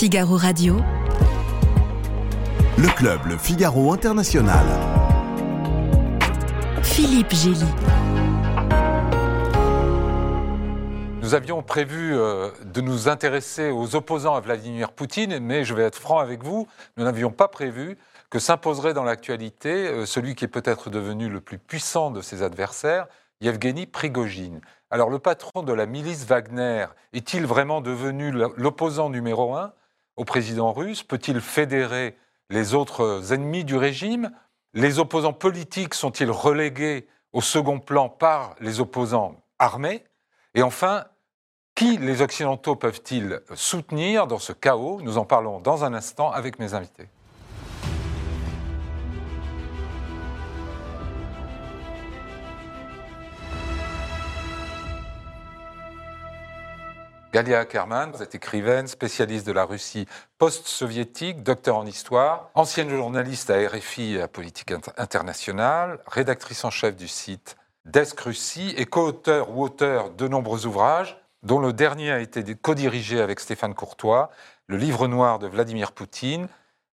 Figaro Radio. Le club Le Figaro International. Philippe Gély. Nous avions prévu euh, de nous intéresser aux opposants à Vladimir Poutine, mais je vais être franc avec vous, nous n'avions pas prévu que s'imposerait dans l'actualité euh, celui qui est peut-être devenu le plus puissant de ses adversaires, Yevgeny Prigogine. Alors le patron de la milice Wagner est-il vraiment devenu l'opposant numéro un? Au président russe? Peut-il fédérer les autres ennemis du régime? Les opposants politiques sont-ils relégués au second plan par les opposants armés? Et enfin, qui les Occidentaux peuvent-ils soutenir dans ce chaos? Nous en parlons dans un instant avec mes invités. Galia Ackerman, vous êtes écrivaine, spécialiste de la Russie post-soviétique, docteur en histoire, ancienne journaliste à RFI et à Politique internationale, rédactrice en chef du site Desk Russie et co-auteur ou auteur de nombreux ouvrages, dont le dernier a été co-dirigé avec Stéphane Courtois, le livre noir de Vladimir Poutine,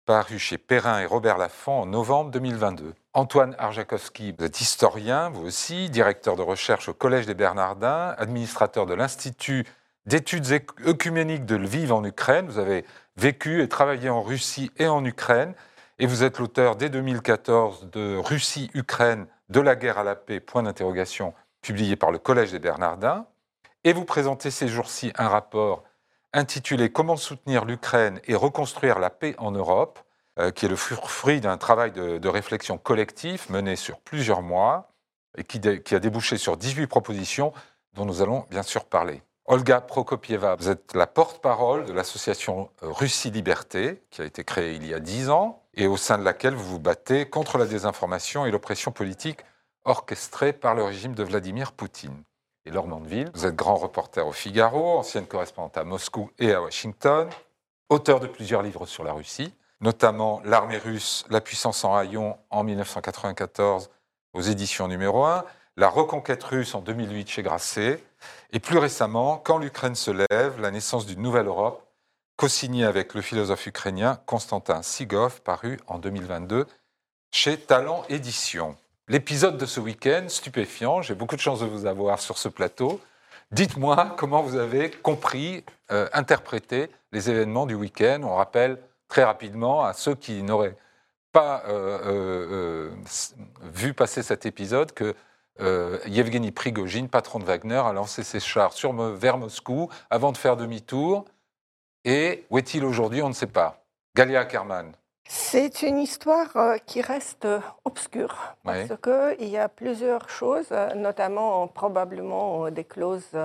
paru chez Perrin et Robert Laffont en novembre 2022. Antoine Arjakovski, vous êtes historien, vous aussi, directeur de recherche au Collège des Bernardins, administrateur de l'Institut d'études œcuméniques de Lviv en Ukraine. Vous avez vécu et travaillé en Russie et en Ukraine. Et vous êtes l'auteur dès 2014 de Russie-Ukraine, de la guerre à la paix, point d'interrogation, publié par le Collège des Bernardins. Et vous présentez ces jours-ci un rapport intitulé Comment soutenir l'Ukraine et reconstruire la paix en Europe, euh, qui est le fruit d'un travail de, réflexion collectif mené sur plusieurs mois et qui, qui a débouché sur 18 propositions dont nous allons bien sûr parler. Olga Prokopieva, vous êtes la porte-parole de l'association Russie Liberté, qui a été créée il y a dix ans, et au sein de laquelle vous vous battez contre la désinformation et l'oppression politique orchestrée par le régime de Vladimir Poutine. Et Laure Mandeville, vous êtes grand reporter au Figaro, ancienne correspondante à Moscou et à Washington, auteur de plusieurs livres sur la Russie, notamment L'armée russe, la puissance en rayon en 1994 aux éditions numéro 1, La reconquête russe en 2008 chez Grasset, et plus récemment, Quand l'Ukraine se lève, la naissance d'une nouvelle Europe, co-signé avec le philosophe ukrainien Konstantin Sigov, paru en 2022 chez Talent Édition. L'épisode de ce week-end, stupéfiant, j'ai beaucoup de chance de vous avoir sur ce plateau. Dites-moi comment vous avez compris, euh, interprété les événements du week-end. On rappelle très rapidement à ceux qui n'auraient pas euh, euh, vu passer cet épisode que euh, Yevgeny Prigogine, patron de Wagner, a lancé ses chars sur, vers Moscou avant de faire demi-tour. Et où est-il aujourd'hui On ne sait pas. Galia Ackerman. C'est une histoire euh, qui reste obscure parce qu'il y a plusieurs choses, notamment probablement des clauses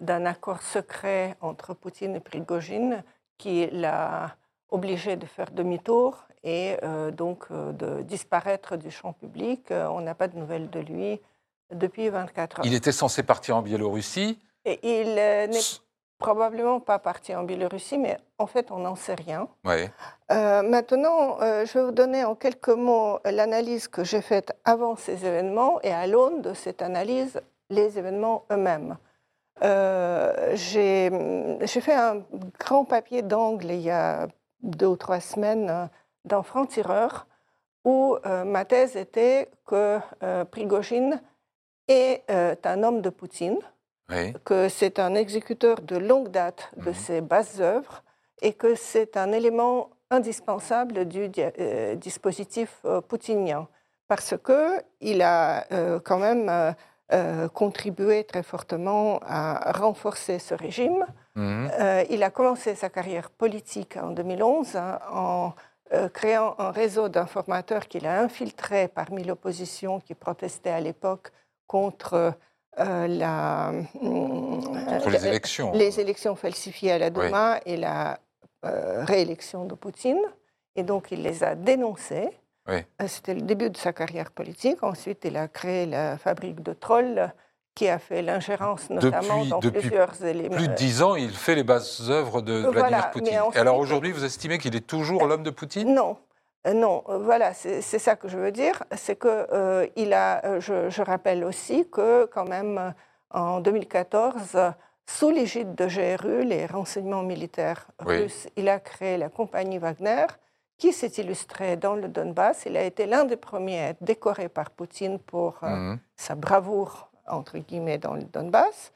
d'un accord secret entre Poutine et Prigogine qui l'a obligé de faire demi-tour et euh, donc de disparaître du champ public. On n'a pas de nouvelles de lui depuis 24 heures. Il était censé partir en Biélorussie Et il euh, n'est probablement pas parti en Biélorussie, mais en fait, on n'en sait rien. Ouais. Euh, maintenant, euh, je vais vous donner en quelques mots l'analyse que j'ai faite avant ces événements et à l'aune de cette analyse, les événements eux-mêmes. j'ai fait un grand papier d'angle il y a deux ou trois semaines dans Franc-Tireur où ma thèse était que Prigogine est euh, un homme de Poutine, que c'est un exécuteur de longue date de mhm. ses basses œuvres et que c'est un élément indispensable du euh, dispositif euh, poutinien parce qu'il a quand même contribué très fortement à renforcer ce régime. Mhm. il a commencé sa carrière politique en 2011 hein, en créant un réseau d'informateurs qu'il a infiltré parmi l'opposition qui protestait à l'époque contre euh, la, euh, les élections. Les élections falsifiées à la Douma et la euh, réélection de Poutine. Et donc, il les a dénoncées. C'était le début de sa carrière politique. Ensuite, il a créé la fabrique de trolls qui a fait l'ingérence notamment dans plusieurs éléments. Plus de dix ans, il fait les bases œuvres de Vladimir Poutine. et alors aujourd'hui, vous estimez qu'il est toujours l'homme de Poutine? Non, euh, non, euh, voilà, c'est ça que je veux dire. C'est que euh, il a, je, rappelle aussi que quand même en 2014, sous l'égide de GRU, les renseignements militaires Oui. russes, il a créé la compagnie Wagner, qui s'est illustrée dans le Donbass. Il a été l'un des premiers à être décoré par Poutine pour euh, Mhm. sa bravoure, entre guillemets, dans le Donbass.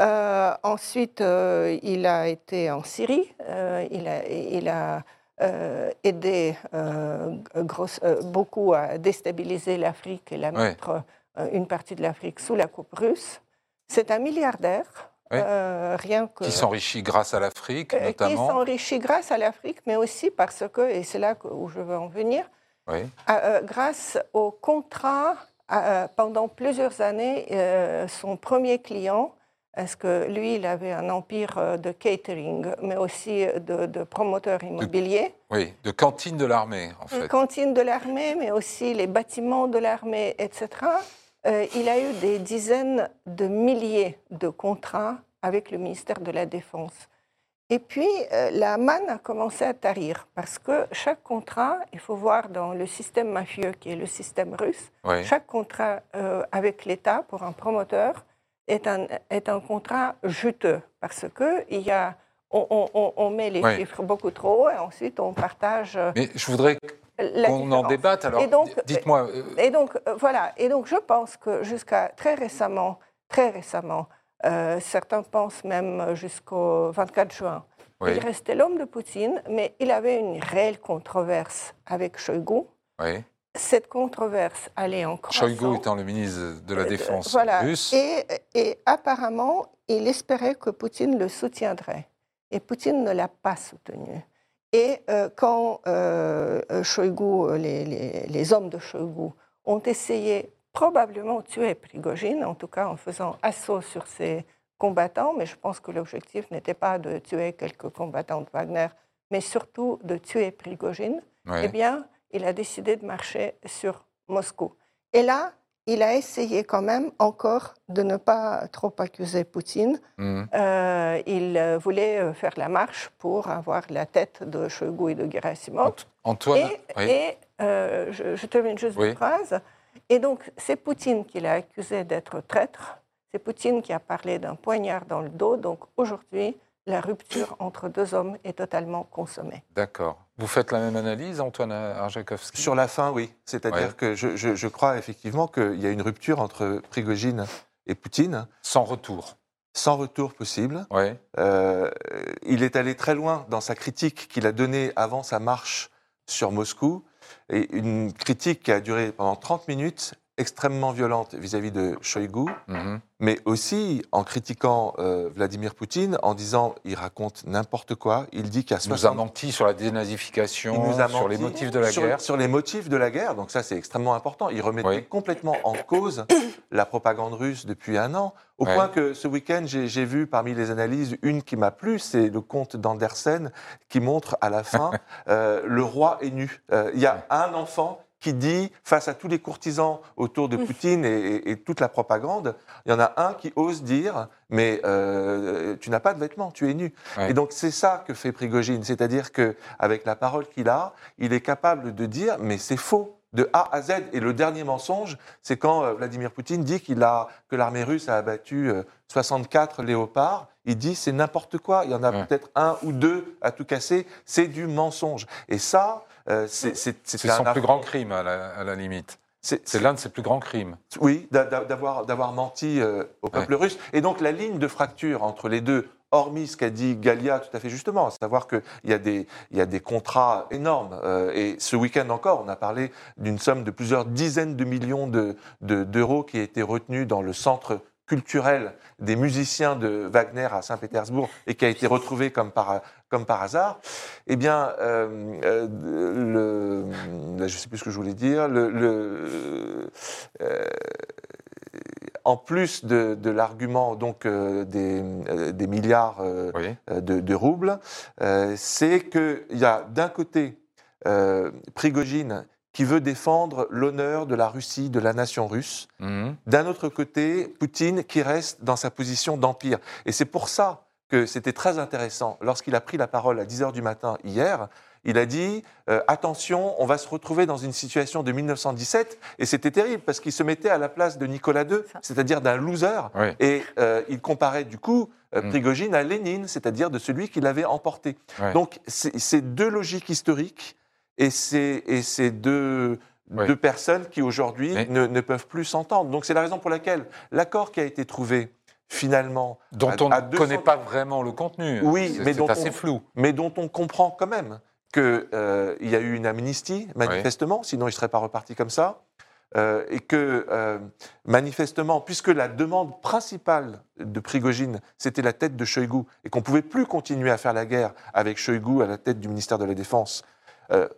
Euh, ensuite, euh, il a été en Syrie. Euh, il a, il a, euh, aidé euh, euh, beaucoup à déstabiliser l'Afrique et la Ouais. mettre euh, une partie de l'Afrique sous la coupe russe. C'est un milliardaire, rien que Qui s'enrichit grâce à l'Afrique, euh, qui notamment. s'enrichit grâce à l'Afrique, mais aussi parce que, et c'est là où je veux en venir, à- grâce au contrat, à- pendant plusieurs années, son premier client, parce que lui, il avait un empire euh, de catering, mais aussi de, de promoteurs immobiliers, oui, de cantine de l'armée, en une fait. cantine de l'armée, mais aussi les bâtiments de l'armée, etc. Euh, il a eu des dizaines de milliers de contrats avec le ministère de la Défense. Et puis, euh, la manne a commencé à tarir, parce que chaque contrat, il faut voir dans le système mafieux qui est le système russe, Oui. chaque contrat euh, avec l'État pour un promoteur est un, est un contrat juteux, parce que il y a, on, on- on- met les Ouais. chiffres beaucoup trop haut et ensuite on partage euh, Mais je voudrais qu'on en débatte. Alors, dites-moi. euh, Et donc, euh, voilà. Et donc, je pense que jusqu'à très récemment, très récemment, euh, certains pensent même jusqu'au 24 juin, oui, il restait l'homme de Poutine, mais il avait une réelle controverse avec Shoigu. oui. Cette controverse allait en croissant. Shoigu étant le ministre de la Euh, Défense voilà. russe. Et, et apparemment, il espérait que Poutine le soutiendrait. Et Poutine ne l'a pas soutenu. Et euh, quand euh, Shoigu, les, les- les hommes de Shoigu, ont essayé probablement de tuer Prigogine, en tout cas en faisant assaut sur ses combattants, mais je pense que l'objectif n'était pas de tuer quelques combattants de Wagner, mais surtout de tuer Prigogine, Oui. eh bien, il a décidé de marcher sur Moscou. Et là, il a essayé quand même encore de ne pas trop accuser Poutine. Mhm. Euh, il euh, voulait euh, faire la marche pour avoir la tête de Shoigu et de Gerasimov. Ant- Antoine. Et, oui. et, euh, je, je termine juste Oui. une phrase. Et donc, c'est Poutine qui l'a accusé d'être traître. C'est Poutine qui a parlé d'un poignard dans le dos. Donc, aujourd'hui, la rupture entre deux hommes est totalement consommée. D'accord. Vous faites la même analyse, Antoine Arjakovski Sur la fin, oui. C'est-à-dire Ouais. que je, je- je crois effectivement qu'il y a une rupture entre Prigogine et Poutine, Sans retour. sans retour possible. Oui. Euh, il est allé très loin dans sa critique qu'il a donnée avant sa marche sur Moscou, et une critique qui a duré pendant 30 minutes, extrêmement violente vis-à-vis de Shoigu, Mhm. mais aussi en critiquant euh, Vladimir Poutine, en disant il raconte n'importe quoi, il dit y a Il nous a 60 menti sur la dénazification, Il nous a sur les menti motifs de la sur, guerre. Sur les motifs de la guerre, donc ça c'est extrêmement important. Il remettait Oui. complètement en cause la propagande russe depuis un an, au Ouais. point que ce week-end j'ai j'ai vu parmi les analyses une qui m'a plu, c'est le conte d'Andersen qui montre à la fin euh, le roi est nu. Euh, Il y a un enfant qui dit, face à tous les courtisans autour de Poutine et, et- et toute la propagande, il y en a un qui ose dire, mais euh, tu n'as pas de vêtements, tu es nu. Ouais. Et donc c'est ça que fait Prigogine, c'est-à-dire que avec la parole qu'il a, il est capable de dire, mais c'est faux. De A à Z. Et le dernier mensonge, c'est quand euh, Vladimir Poutine dit qu'il a, que l'armée russe a abattu euh, 64 léopards. Il dit c'est n'importe quoi. Il y en a Ouais. peut-être un ou deux à tout casser. C'est du mensonge. Et ça, euh, c'est son plus grand crime, à la, à la limite. C'est- l'un de ses plus grands crimes. oui, d'a- d'a- d'avoir d'avoir menti euh, au peuple russe. Et donc la ligne de fracture entre les deux, hormis ce qu'a dit Galia tout à fait justement, à savoir qu'il y, a des- il y a des contrats énormes. euh, et ce week-end encore, on a parlé d'une somme de plusieurs dizaines de millions de- de- d'euros qui a été retenue dans le centre culturel des musiciens de Wagner à Saint-Pétersbourg et qui a été retrouvée comme par, comme par hasard, eh bien, euh, euh, le, là, je ne sais plus ce que je voulais dire, le, le- euh, en plus de, de l'argument donc euh, des, euh, des milliards euh, Oui. de, de roubles, c'est qu'il y a d'un côté Prigogine qui veut défendre l'honneur de la Russie, de la nation russe, Mhm. d'un autre côté Poutine qui reste dans sa position d'empire. Et c'est pour ça que c'était très intéressant. Lorsqu'il a pris la parole à 10 h du matin hier, il a dit euh, attention, on va se retrouver dans une situation de 1917, et c'était terrible parce qu'il se mettait à la place de Nicolas II, c'est-à-dire d'un loser, Oui. et euh, il comparait du coup euh, Mm. Prigogine à Lénine, c'est-à-dire de celui qui l'avait emporté. Ouais. Donc c'est c'est deux logiques historiques et c'est et c'est deux, deux personnes qui aujourd'hui Mais- ne, ne peuvent plus s'entendre. Donc c'est la raison pour laquelle l'accord qui a été trouvé finalement, Dont à- on ne 200 connaît pas vraiment le contenu. Oui, C'est- mais dont assez on- flou. mais dont on comprend quand même qu'il y a eu une amnistie, manifestement, sinon il ne serait pas reparti comme ça, euh, et que euh, manifestement, puisque la demande principale de Prigogine, c'était la tête de Shoigu, et qu'on ne pouvait plus continuer à faire la guerre avec Shoigu à la tête du ministère de la Défense, euh,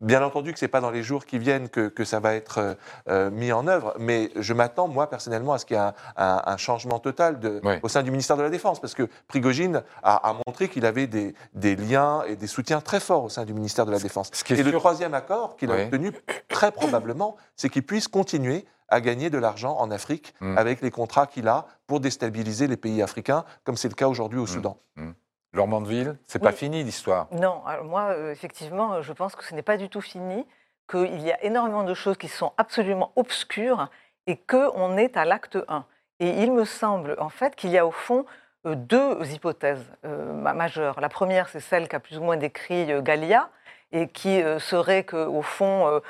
Bien entendu que ce n'est pas dans les jours qui viennent que, que ça va être euh, euh, mis en œuvre, mais je m'attends, moi, personnellement, à ce qu'il y ait un, un- un changement total de, au sein du ministère de la Défense, parce que Prigogine a, a montré qu'il avait des, des liens et des soutiens très forts au sein du ministère de la Défense. Ce qui est et le troisième accord qu'il a obtenu, très probablement, c'est qu'il puisse continuer à gagner de l'argent en Afrique Mm. avec les contrats qu'il a pour déstabiliser les pays africains, comme c'est le cas aujourd'hui au Soudan. Laure Mandeville, c'est pas fini l'histoire. Non, alors moi, euh, effectivement, euh, je pense que ce n'est pas du tout fini, qu'il y a énormément de choses qui sont absolument obscures et qu'on est à l'acte 1. Et il me semble, en fait, qu'il y a au fond euh, deux hypothèses euh, ma- majeures. La première, c'est celle qu'a plus ou moins décrit Gallia, et qui serait qu'au fond,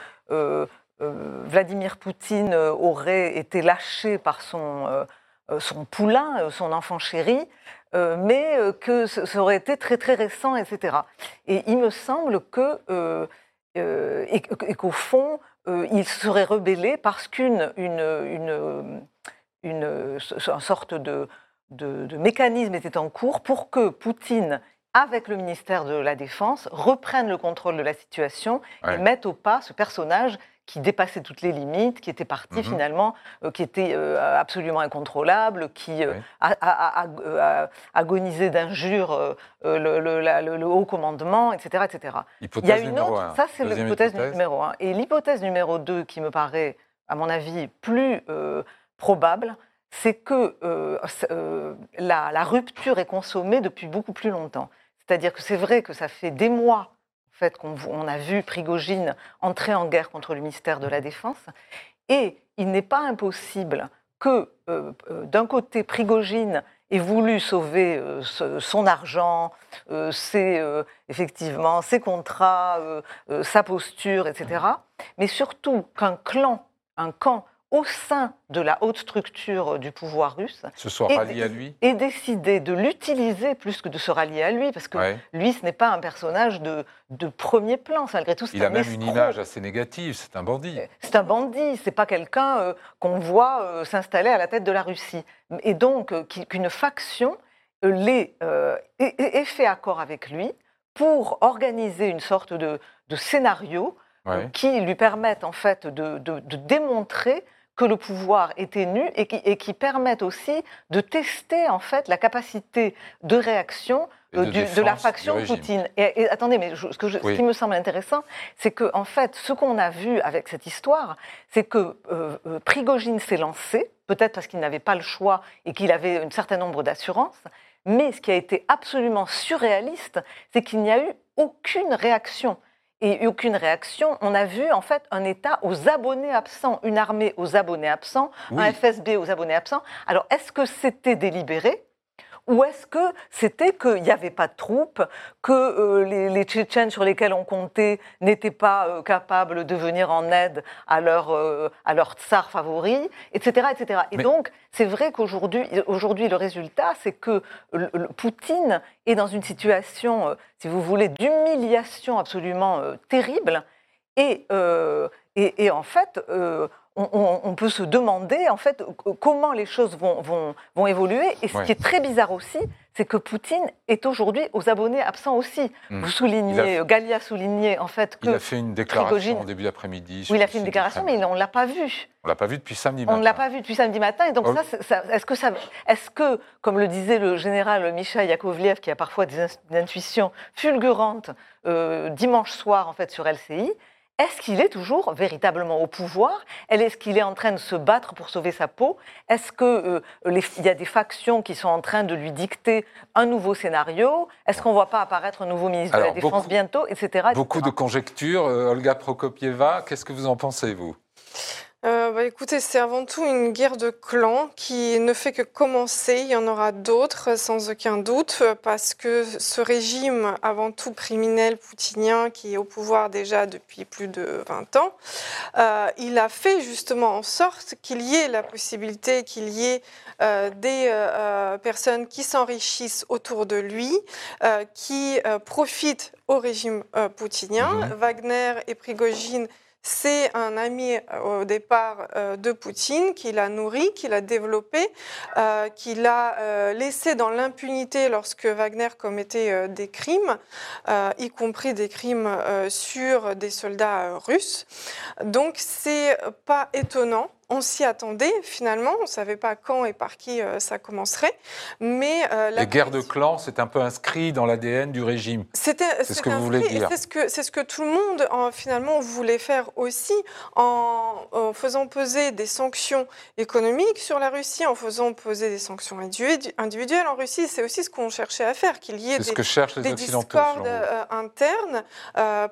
Vladimir Poutine aurait été lâché par son, son poulain, euh, son enfant chéri, euh, mais euh, que ça aurait été très très récent, etc. Et il me semble que euh, euh, et, et qu'au fond, euh, il serait rebellé parce qu'une une, une, une, une sorte de, de, de mécanisme était en cours pour que Poutine, avec le ministère de la Défense, reprenne le contrôle de la situation Ouais. et mette au pas ce personnage qui dépassait toutes les limites, qui était parti Mhm. finalement, euh, qui était euh, absolument incontrôlable, qui euh, Ouais. a, a- a- a- a agonisé d'injures euh, euh, le, le- la- le- le haut commandement, etc. etc. Il y a une autre, un. ça c'est l'hypothèse hypothèse. numéro un. Et l'hypothèse numéro deux qui me paraît, à mon avis, plus euh, probable, c'est que euh, euh, la, la rupture est consommée depuis beaucoup plus longtemps. C'est-à-dire que c'est vrai que ça fait des mois fait, qu'on on a vu Prigogine entrer en guerre contre le ministère de la Défense, et il n'est pas impossible que, euh, euh, d'un côté, Prigogine ait voulu sauver euh, ce- son argent, euh, ses, effectivement, ses contrats, sa posture, etc. Mais surtout qu'un clan, un camp au sein de la haute structure du pouvoir russe Ce soit Et- rallié à lui? ait décidé de l'utiliser plus que de se rallier à lui, parce que Ouais. lui, ce n'est pas un personnage de, de premier plan, malgré tout. Il a même une image assez négative, c'est un bandit. C'est un bandit, c'est pas quelqu'un euh, qu'on voit euh, s'installer à la tête de la Russie. Et donc euh, qu'une faction euh, l'ait, euh, ait- ait ait fait accord avec lui pour organiser une sorte de, de scénario euh, Ouais. qui lui permettent en fait de, de- de démontrer que le pouvoir était nu et qui, et qui permettent aussi de tester en fait la capacité de réaction euh, de du- de, défense la faction. Poutine. Et, et attendez, mais je- ce, que je- ce Oui. qui me semble intéressant, c'est que en fait, ce qu'on a vu avec cette histoire, c'est que euh, euh, Prigogine s'est lancé, peut-être parce qu'il n'avait pas le choix et qu'il avait un certain nombre d'assurances, mais ce qui a été absolument surréaliste, c'est qu'il n'y a eu aucune réaction. Et aucune réaction, on a vu en fait un État aux abonnés absents, une armée aux abonnés absents, Oui. un FSB aux abonnés absents. Alors est-ce que c'était délibéré? Ou est-ce que c'était qu'il n'y avait pas de troupes, que euh, les, les Tchétchènes sur lesquels on comptait n'étaient pas euh, capables de venir en aide à leur, euh, à leur tsar favori, etc. etc. Et Mais- donc, c'est vrai qu'aujourd'hui, aujourd'hui, le résultat, c'est que le- le Poutine est dans une situation, euh, si vous voulez, d'humiliation absolument terrible. Et, et, et en fait, on, on- on peut se demander en fait comment les choses vont, vont, vont évoluer. Et ce Ouais. qui est très bizarre aussi, c'est que Poutine est aujourd'hui aux abonnés absents aussi. Hmm. Vous soulignez, a- Galia soulignait en fait que Il a fait une déclaration en début d'après-midi. oui, il a fait une déclaration, mais on ne l'a pas vu. On l'a pas vu depuis samedi On matin. ne l'a pas vu depuis samedi matin. Et donc, Oh. ça, est-ce que, ça, est que, comme le disait le général Michail Yakovlev, qui a parfois des intuitions fulgurantes euh, dimanche soir en fait, sur LCI, est-ce qu'il est toujours véritablement au pouvoir? Est-ce qu'il est en train de se battre pour sauver sa peau? Est-ce qu'il y a des factions qui sont en train de lui dicter un nouveau scénario? Est-ce qu'on ne voit pas apparaître un nouveau ministre de la Défense bientôt, etc., Beaucoup de conjectures. Olga Prokopieva, qu'est-ce que vous en pensez, vous? Euh, bah, écoutez, c'est avant tout une guerre de clans qui ne fait que commencer. Il y en aura d'autres, sans aucun doute, parce que ce régime, avant tout criminel poutinien, qui est au pouvoir déjà depuis plus de 20 ans, euh, il a fait justement en sorte qu'il y ait la possibilité qu'il y ait euh, des personnes qui s'enrichissent autour de lui, qui profitent au régime poutinien. Mhm. Wagner et Prigogine c'est un ami euh, au départ euh, de Poutine qui l'a nourri, qui l'a développé, euh, qui l'a laissé dans l'impunité lorsque Wagner commettait des crimes, y compris des crimes sur des soldats russes. Donc c'est pas étonnant on s'y attendait finalement, on ne savait pas quand et par qui euh, ça commencerait. Mais euh, la Les guerres de clans, c'est un peu inscrit dans l'ADN du régime. C'est ce que vous voulez dire. C'est ce que, ce que tout le monde finalement voulait faire aussi en, faisant peser des sanctions économiques sur la Russie, en faisant peser des sanctions individuelles en Russie. C'est aussi ce qu'on cherchait à faire, qu'il y ait des, que des discordes euh, internes.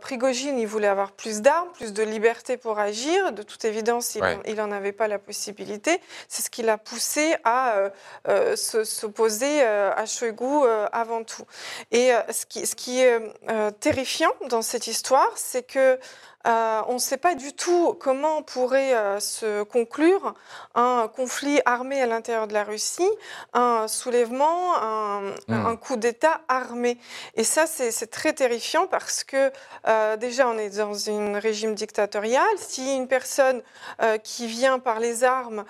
Prigogine, il voulait avoir plus d'armes, plus de liberté pour agir. De toute évidence, il, il en avait pas la possibilité. C'est ce qui l'a poussé à euh, euh, s'opposer euh, à Shoigu avant tout. Et ce qui, ce qui est terrifiant dans cette histoire, c'est que euh, on ne sait pas du tout comment pourrait euh, se conclure un conflit armé à l'intérieur de la Russie, un soulèvement, un, hmm. coup d'État armé. Et ça, c'est très terrifiant parce que euh, déjà, on est dans un régime dictatorial. Si une personne qui vient par les armes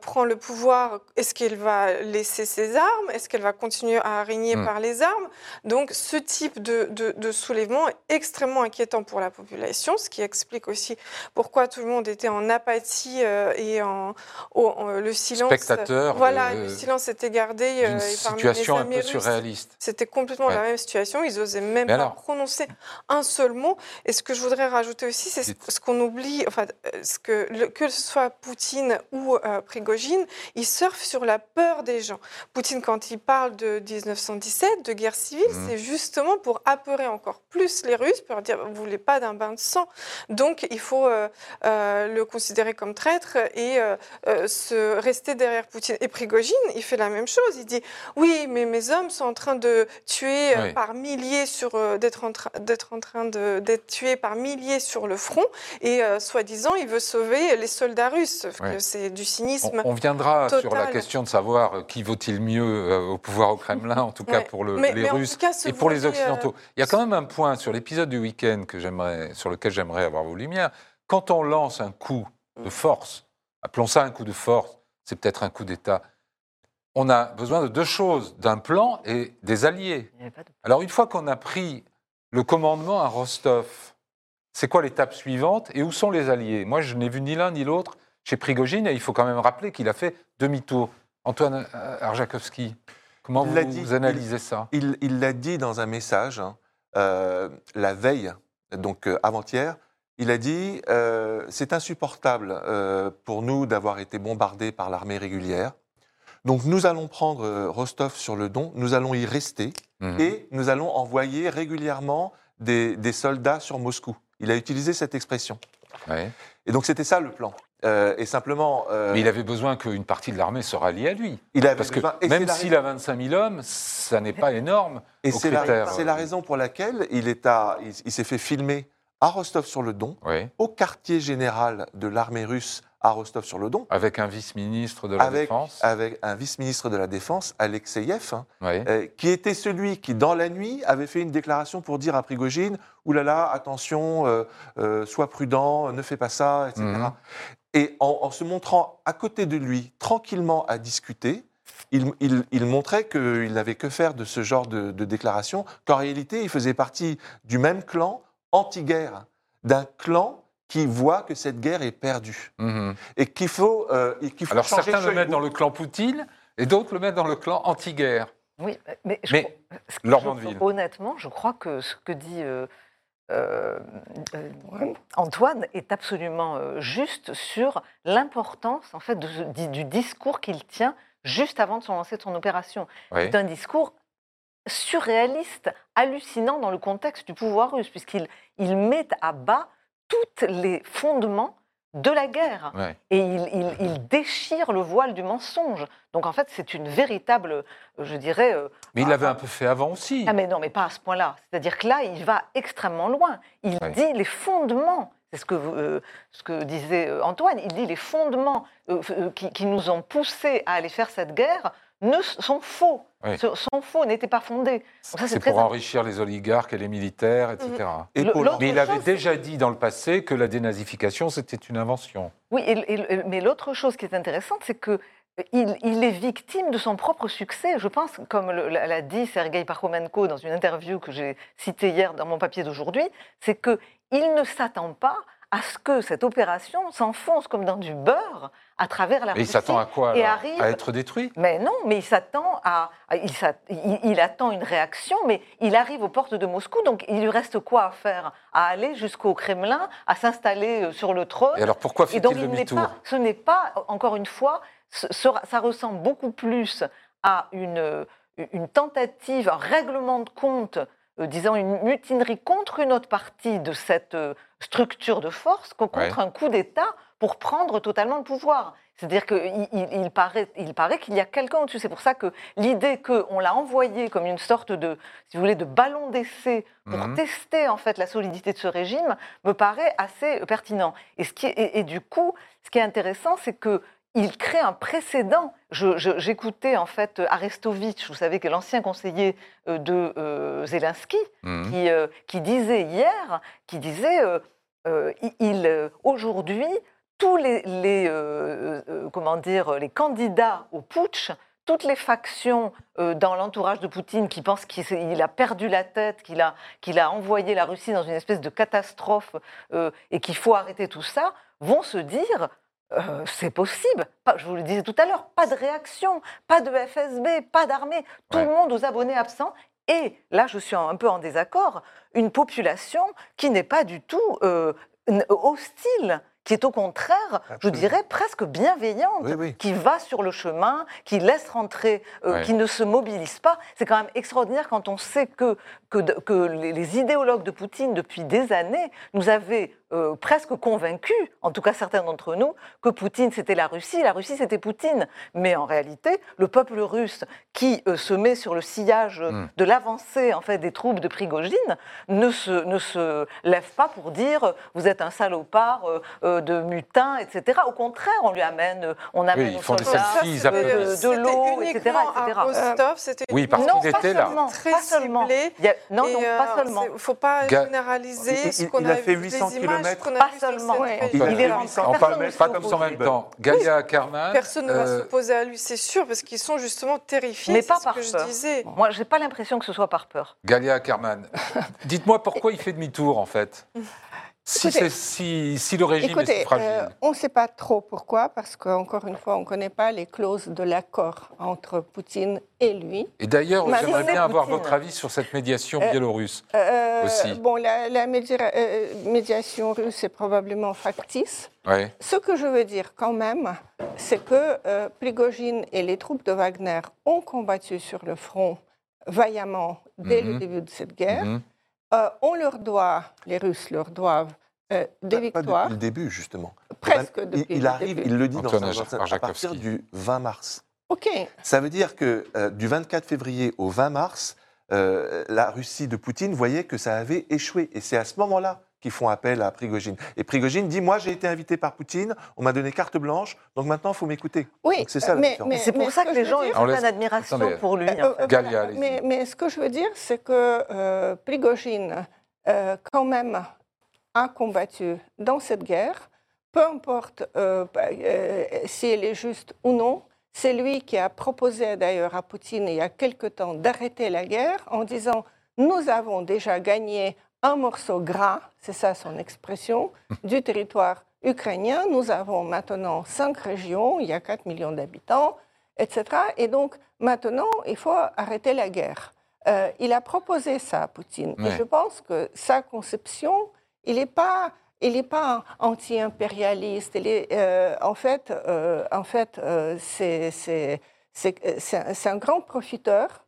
prend le pouvoir, est-ce qu'elle va laisser ses armes? Est-ce qu'elle va continuer à régner hmm. par les armes? Donc, ce type de, de soulèvement est extrêmement inquiétant pour la population ce qui explique aussi pourquoi tout le monde était en apathie euh, et en, le silence. Spectateur. Voilà, le silence était gardé. Une euh, situation un peu surréaliste. C'était complètement la même situation. Ils osaient même pas prononcer un seul mot. Et ce que je voudrais rajouter aussi, c'est ce qu'on oublie, enfin, ce que, que ce soit Poutine ou euh, Prigogine, ils surfent sur la peur des gens. Poutine, quand il parle de 1917, de guerre civile, mmh. c'est justement pour apeurer encore plus les Russes, pour dire vous voulez pas d'un bain de sang. Donc il faut euh, euh, le considérer comme traître et euh, se rester derrière Poutine. Et Prigogine, il fait la même chose. Il dit oui, mais mes hommes sont en train de tuer par milliers sur d'être en, d'être en train d'être tués par milliers sur le front et soi-disant il veut sauver les soldats russes. C'est du cynisme. On, viendra sur la question de savoir qui vaut-il mieux au pouvoir au Kremlin, en tout cas pour le, les Russes et pour les Occidentaux. Il y a quand même un point sur l'épisode du week-end que j'aimerais, sur lequel j'aimerais avoir vos lumières. Quand on lance un coup de force, appelons ça un coup de force, c'est peut-être un coup d'État, on a besoin de deux choses, d'un plan et des alliés. Alors une fois qu'on a pris le commandement à Rostov, c'est quoi l'étape suivante et où sont les alliés? Moi, je n'ai vu ni l'un ni l'autre chez Prigogine et il faut quand même rappeler qu'il a fait demi-tour. Antoine euh, Arjakovski, comment vous, analysez ça? Il l'a dit dans un message hein, euh, la veille, donc euh, avant-hier, il a dit euh, c'est insupportable euh, pour nous d'avoir été bombardés par l'armée régulière. Donc nous allons prendre Rostov sur le Don, nous allons y rester mhm. et nous allons envoyer régulièrement des, soldats sur Moscou. Il a utilisé cette expression. Et donc c'était ça le plan. Et simplement. Mais il avait besoin qu'une partie de l'armée se rallie à lui. Il avait Parce que même s'il a 25 000 hommes, ça n'est pas énorme. Et c'est la, raison pour laquelle il, il s'est fait filmer à Rostov-sur-le-Don, au quartier général de l'armée russe à Rostov-sur-le-Don. Avec un vice-ministre de la Défense Avec un vice-ministre de la Défense, Alexeyev, hein, euh, qui était celui qui, dans la nuit, avait fait une déclaration pour dire à Prigogine Oulala, attention, euh, euh, sois prudent, ne fais pas ça, etc. Et en, se montrant à côté de lui, tranquillement à discuter, il, montrait qu'il n'avait que faire de ce genre de, de déclaration, qu'en réalité, il faisait partie du même clan anti-guerre d'un clan qui voit que cette guerre est perdue mhm. et qu'il faut, euh, faut Alors certains le mettent dans le clan Poutine et d'autres le mettent dans le clan anti-guerre. Oui, mais, mais honnêtement, je crois que ce que dit euh, euh, euh, Antoine est absolument euh, juste sur l'importance en fait de du, du discours qu'il tient juste avant de se lancer de son opération. Oui. C'est un discours surréaliste, hallucinant dans le contexte du pouvoir russe, puisqu'il il met à bas tous les fondements de la guerre Ouais. et il, il- il déchire le voile du mensonge. Donc en fait, c'est une véritable, euh, je dirais, euh, Mais il l'avait un peu fait avant aussi. ah mais non, mais pas à ce point-là. C'est-à-dire que là, il va extrêmement loin. Il Ouais. dit les fondements. C'est ce que, euh, ce que disait Antoine. Il dit les fondements euh, qui, qui nous ont poussés à aller faire cette guerre ne sont faux. Oui. Sont faux, n'étaient pas fondés. c'est pour important. enrichir les oligarques et les militaires, etc. Et Le- pour l'autre Mais il avait chose, déjà dit dans le passé que la dénazification, c'était une invention. Oui, et- et- mais l'autre chose qui est intéressante, c'est que euh, il, il est victime de son propre succès. Je pense, comme l'a dit Sergei Parkhomenko dans une interview que j'ai citée hier dans mon papier d'aujourd'hui, c'est que il ne s'attend pas à ce que cette opération s'enfonce comme dans du beurre à travers la Mais il Russie s'attend à quoi et arrive À être détruit? Mais non, mais il s'attend à, il, il- il attend une réaction, mais il arrive aux portes de Moscou, donc il lui reste quoi à faire? À aller jusqu'au Kremlin, à s'installer euh, sur le trône. Et alors pourquoi Et donc, fait-il il demi-tour? ce n'est pas, encore une fois, ce- ce- ça ressemble beaucoup plus à une, une tentative, un règlement de compte, disons une mutinerie contre une autre partie de cette euh, structure de force, que contre un coup d'État pour prendre totalement le pouvoir. C'est-à-dire qu'il il, il paraît, il paraît qu'il y a quelqu'un au-dessus. C'est pour ça que l'idée qu'on l'a envoyé comme une sorte de, si vous voulez, de ballon d'essai pour Mhm. tester en fait la solidité de ce régime me paraît assez pertinent. Et, ce qui est- et, et du coup, ce qui est intéressant, c'est que il crée un précédent. J'écoutais en fait Arestovitch, vous savez, que l'ancien conseiller euh, de euh, Zelensky, Mhm. qui, euh, qui disait hier, qui disait, euh, il- aujourd'hui, tous les, les, comment dire, les candidats au putsch, toutes les factions dans l'entourage de Poutine qui pensent qu'il a perdu la tête, qu'il a, qu'il a envoyé la Russie dans une espèce de catastrophe euh, et qu'il faut arrêter tout ça, vont se dire euh, c'est possible. Pas- je vous le disais tout à l'heure, pas de réaction, pas de FSB, pas d'armée, tout Ouais. le monde aux abonnés absents. Et là, je suis un peu en désaccord, une population qui n'est pas du tout euh, hostile, qui est au contraire, je dirais, presque bienveillante, Oui, oui. qui va sur le chemin, qui laisse rentrer, euh, Ouais. qui ne se mobilise pas. C'est quand même extraordinaire quand on sait que, que, les idéologues de Poutine, depuis des années, nous avaient euh, presque convaincus, en tout cas certains d'entre nous, que Poutine c'était la Russie, la Russie c'était Poutine. Mais en réalité, le peuple russe qui euh, se met sur le sillage euh, Mm. de l'avancée en fait des troupes de Prigogine ne se, ne se lève pas pour dire euh, vous êtes un salopard euh, euh, de mutin, etc. Au contraire, on lui amène, on amène ils aux font des soldats selfies, ils euh, de, l'eau, etc. Oui, parce non, qu'il pas était là. Très pas seulement. ciblé. Il y a- non, Et, non, euh, pas seulement. Il ne faut pas Ga- généraliser Il- ce il- qu'on il a a fait vu, 800 les images Pas seulement. Il est 800 On personne parle ne pas comme ça en même temps. Personne ne va euh, s'opposer à lui, c'est sûr, parce qu'ils sont justement terrifiés. Mais pas par peur. Moi, j'ai pas l'impression que ce soit par peur. Galia Ackerman. Dites-moi pourquoi il fait demi-tour en fait. Si, Écoutez, c'est- si, si le régime est fragile. euh, on ne sait pas trop pourquoi, parce qu'encore une fois, on ne connaît pas les clauses de l'accord entre Poutine et lui. Et d'ailleurs, j'aimerais bien avoir Poutine. votre avis sur cette médiation Euh, biélorusse. Euh, Aussi. Bon, la, la média- médiation russe est probablement factice. Ouais. Ce que je veux dire quand même, c'est que Prigogine et les troupes de Wagner ont combattu sur le front vaillamment dès Mhm. le début de cette guerre. Mhm. Euh, on leur doit, les Russes leur doivent euh, des Pas- pas victoires, depuis le début, justement. presque il, depuis il le arrive, début. il le dit dans Antoine un- à partir du 20 mars. OK. Ça veut dire que euh, du 24 février au 20 mars, euh, la Russie de Poutine voyait que ça avait échoué. Et c'est à ce moment-là qu'ils font appel à Prigogine. Et Prigogine dit, moi j'ai été invité par Poutine, on m'a donné carte blanche, donc maintenant il faut m'écouter. Oui, c'est ça la mais, C'est mais pour ça que les gens ont une admiration attendez. pour lui. Euh, en euh. Galia, voilà. mais, mais ce que je veux dire, c'est que euh, Prigogine, euh, quand même, a combattu dans cette guerre, peu importe euh, euh, si elle est juste ou non. C'est lui qui a proposé d'ailleurs à Poutine il y a quelque temps d'arrêter la guerre en disant nous avons déjà gagné un morceau gras, c'est ça son expression, du territoire ukrainien. Nous avons maintenant cinq régions, il y a 4 millions d'habitants, etc. Et donc maintenant, il faut arrêter la guerre. il a proposé ça à Poutine. Et je pense que sa conception, il n'est pas il n'est pas anti-impérialiste. Euh, en fait, euh, en fait euh, c'est un grand profiteur.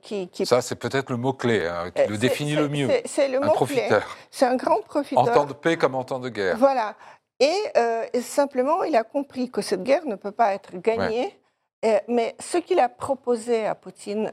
Qui, Ça, c'est peut-être le mot-clé hein, qui le définit le mieux. C'est le un profiteur. C'est un grand profiteur. En temps de paix comme en temps de guerre. Voilà. Et simplement, il a compris que cette guerre ne peut pas être gagnée. mais ce qu'il a proposé à Poutine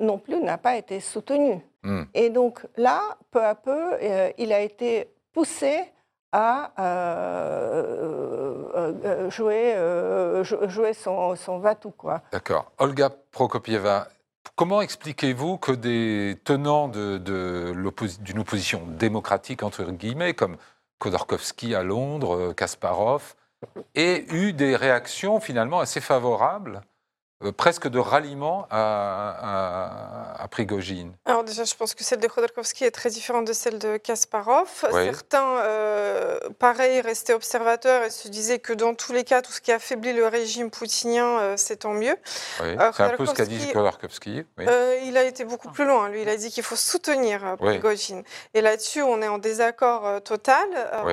non plus n'a pas été soutenu. Hmm. Et donc là, peu à peu, il a été poussé à euh, euh, euh, jouer, son, son va-tout. D'accord. Olga Prokopieva, comment expliquez-vous que des tenants d'une opposition démocratique, entre guillemets, comme Khodorkovsky à Londres, Kasparov, aient eu des réactions finalement assez favorables euh, presque de ralliement à, à, Prigogine Alors déjà, je pense que celle de Khodorkovsky est très différente de celle de Kasparov. Certains, euh, pareil, restaient observateurs et se disaient que dans tous les cas, tout ce qui affaiblit le régime poutinien, euh, c'est tant mieux. Oui, c'est un peu ce qu'a dit Khodorkovsky. il a été beaucoup plus loin. Lui, il a dit qu'il faut soutenir Prigogine. Et là-dessus, on est en désaccord total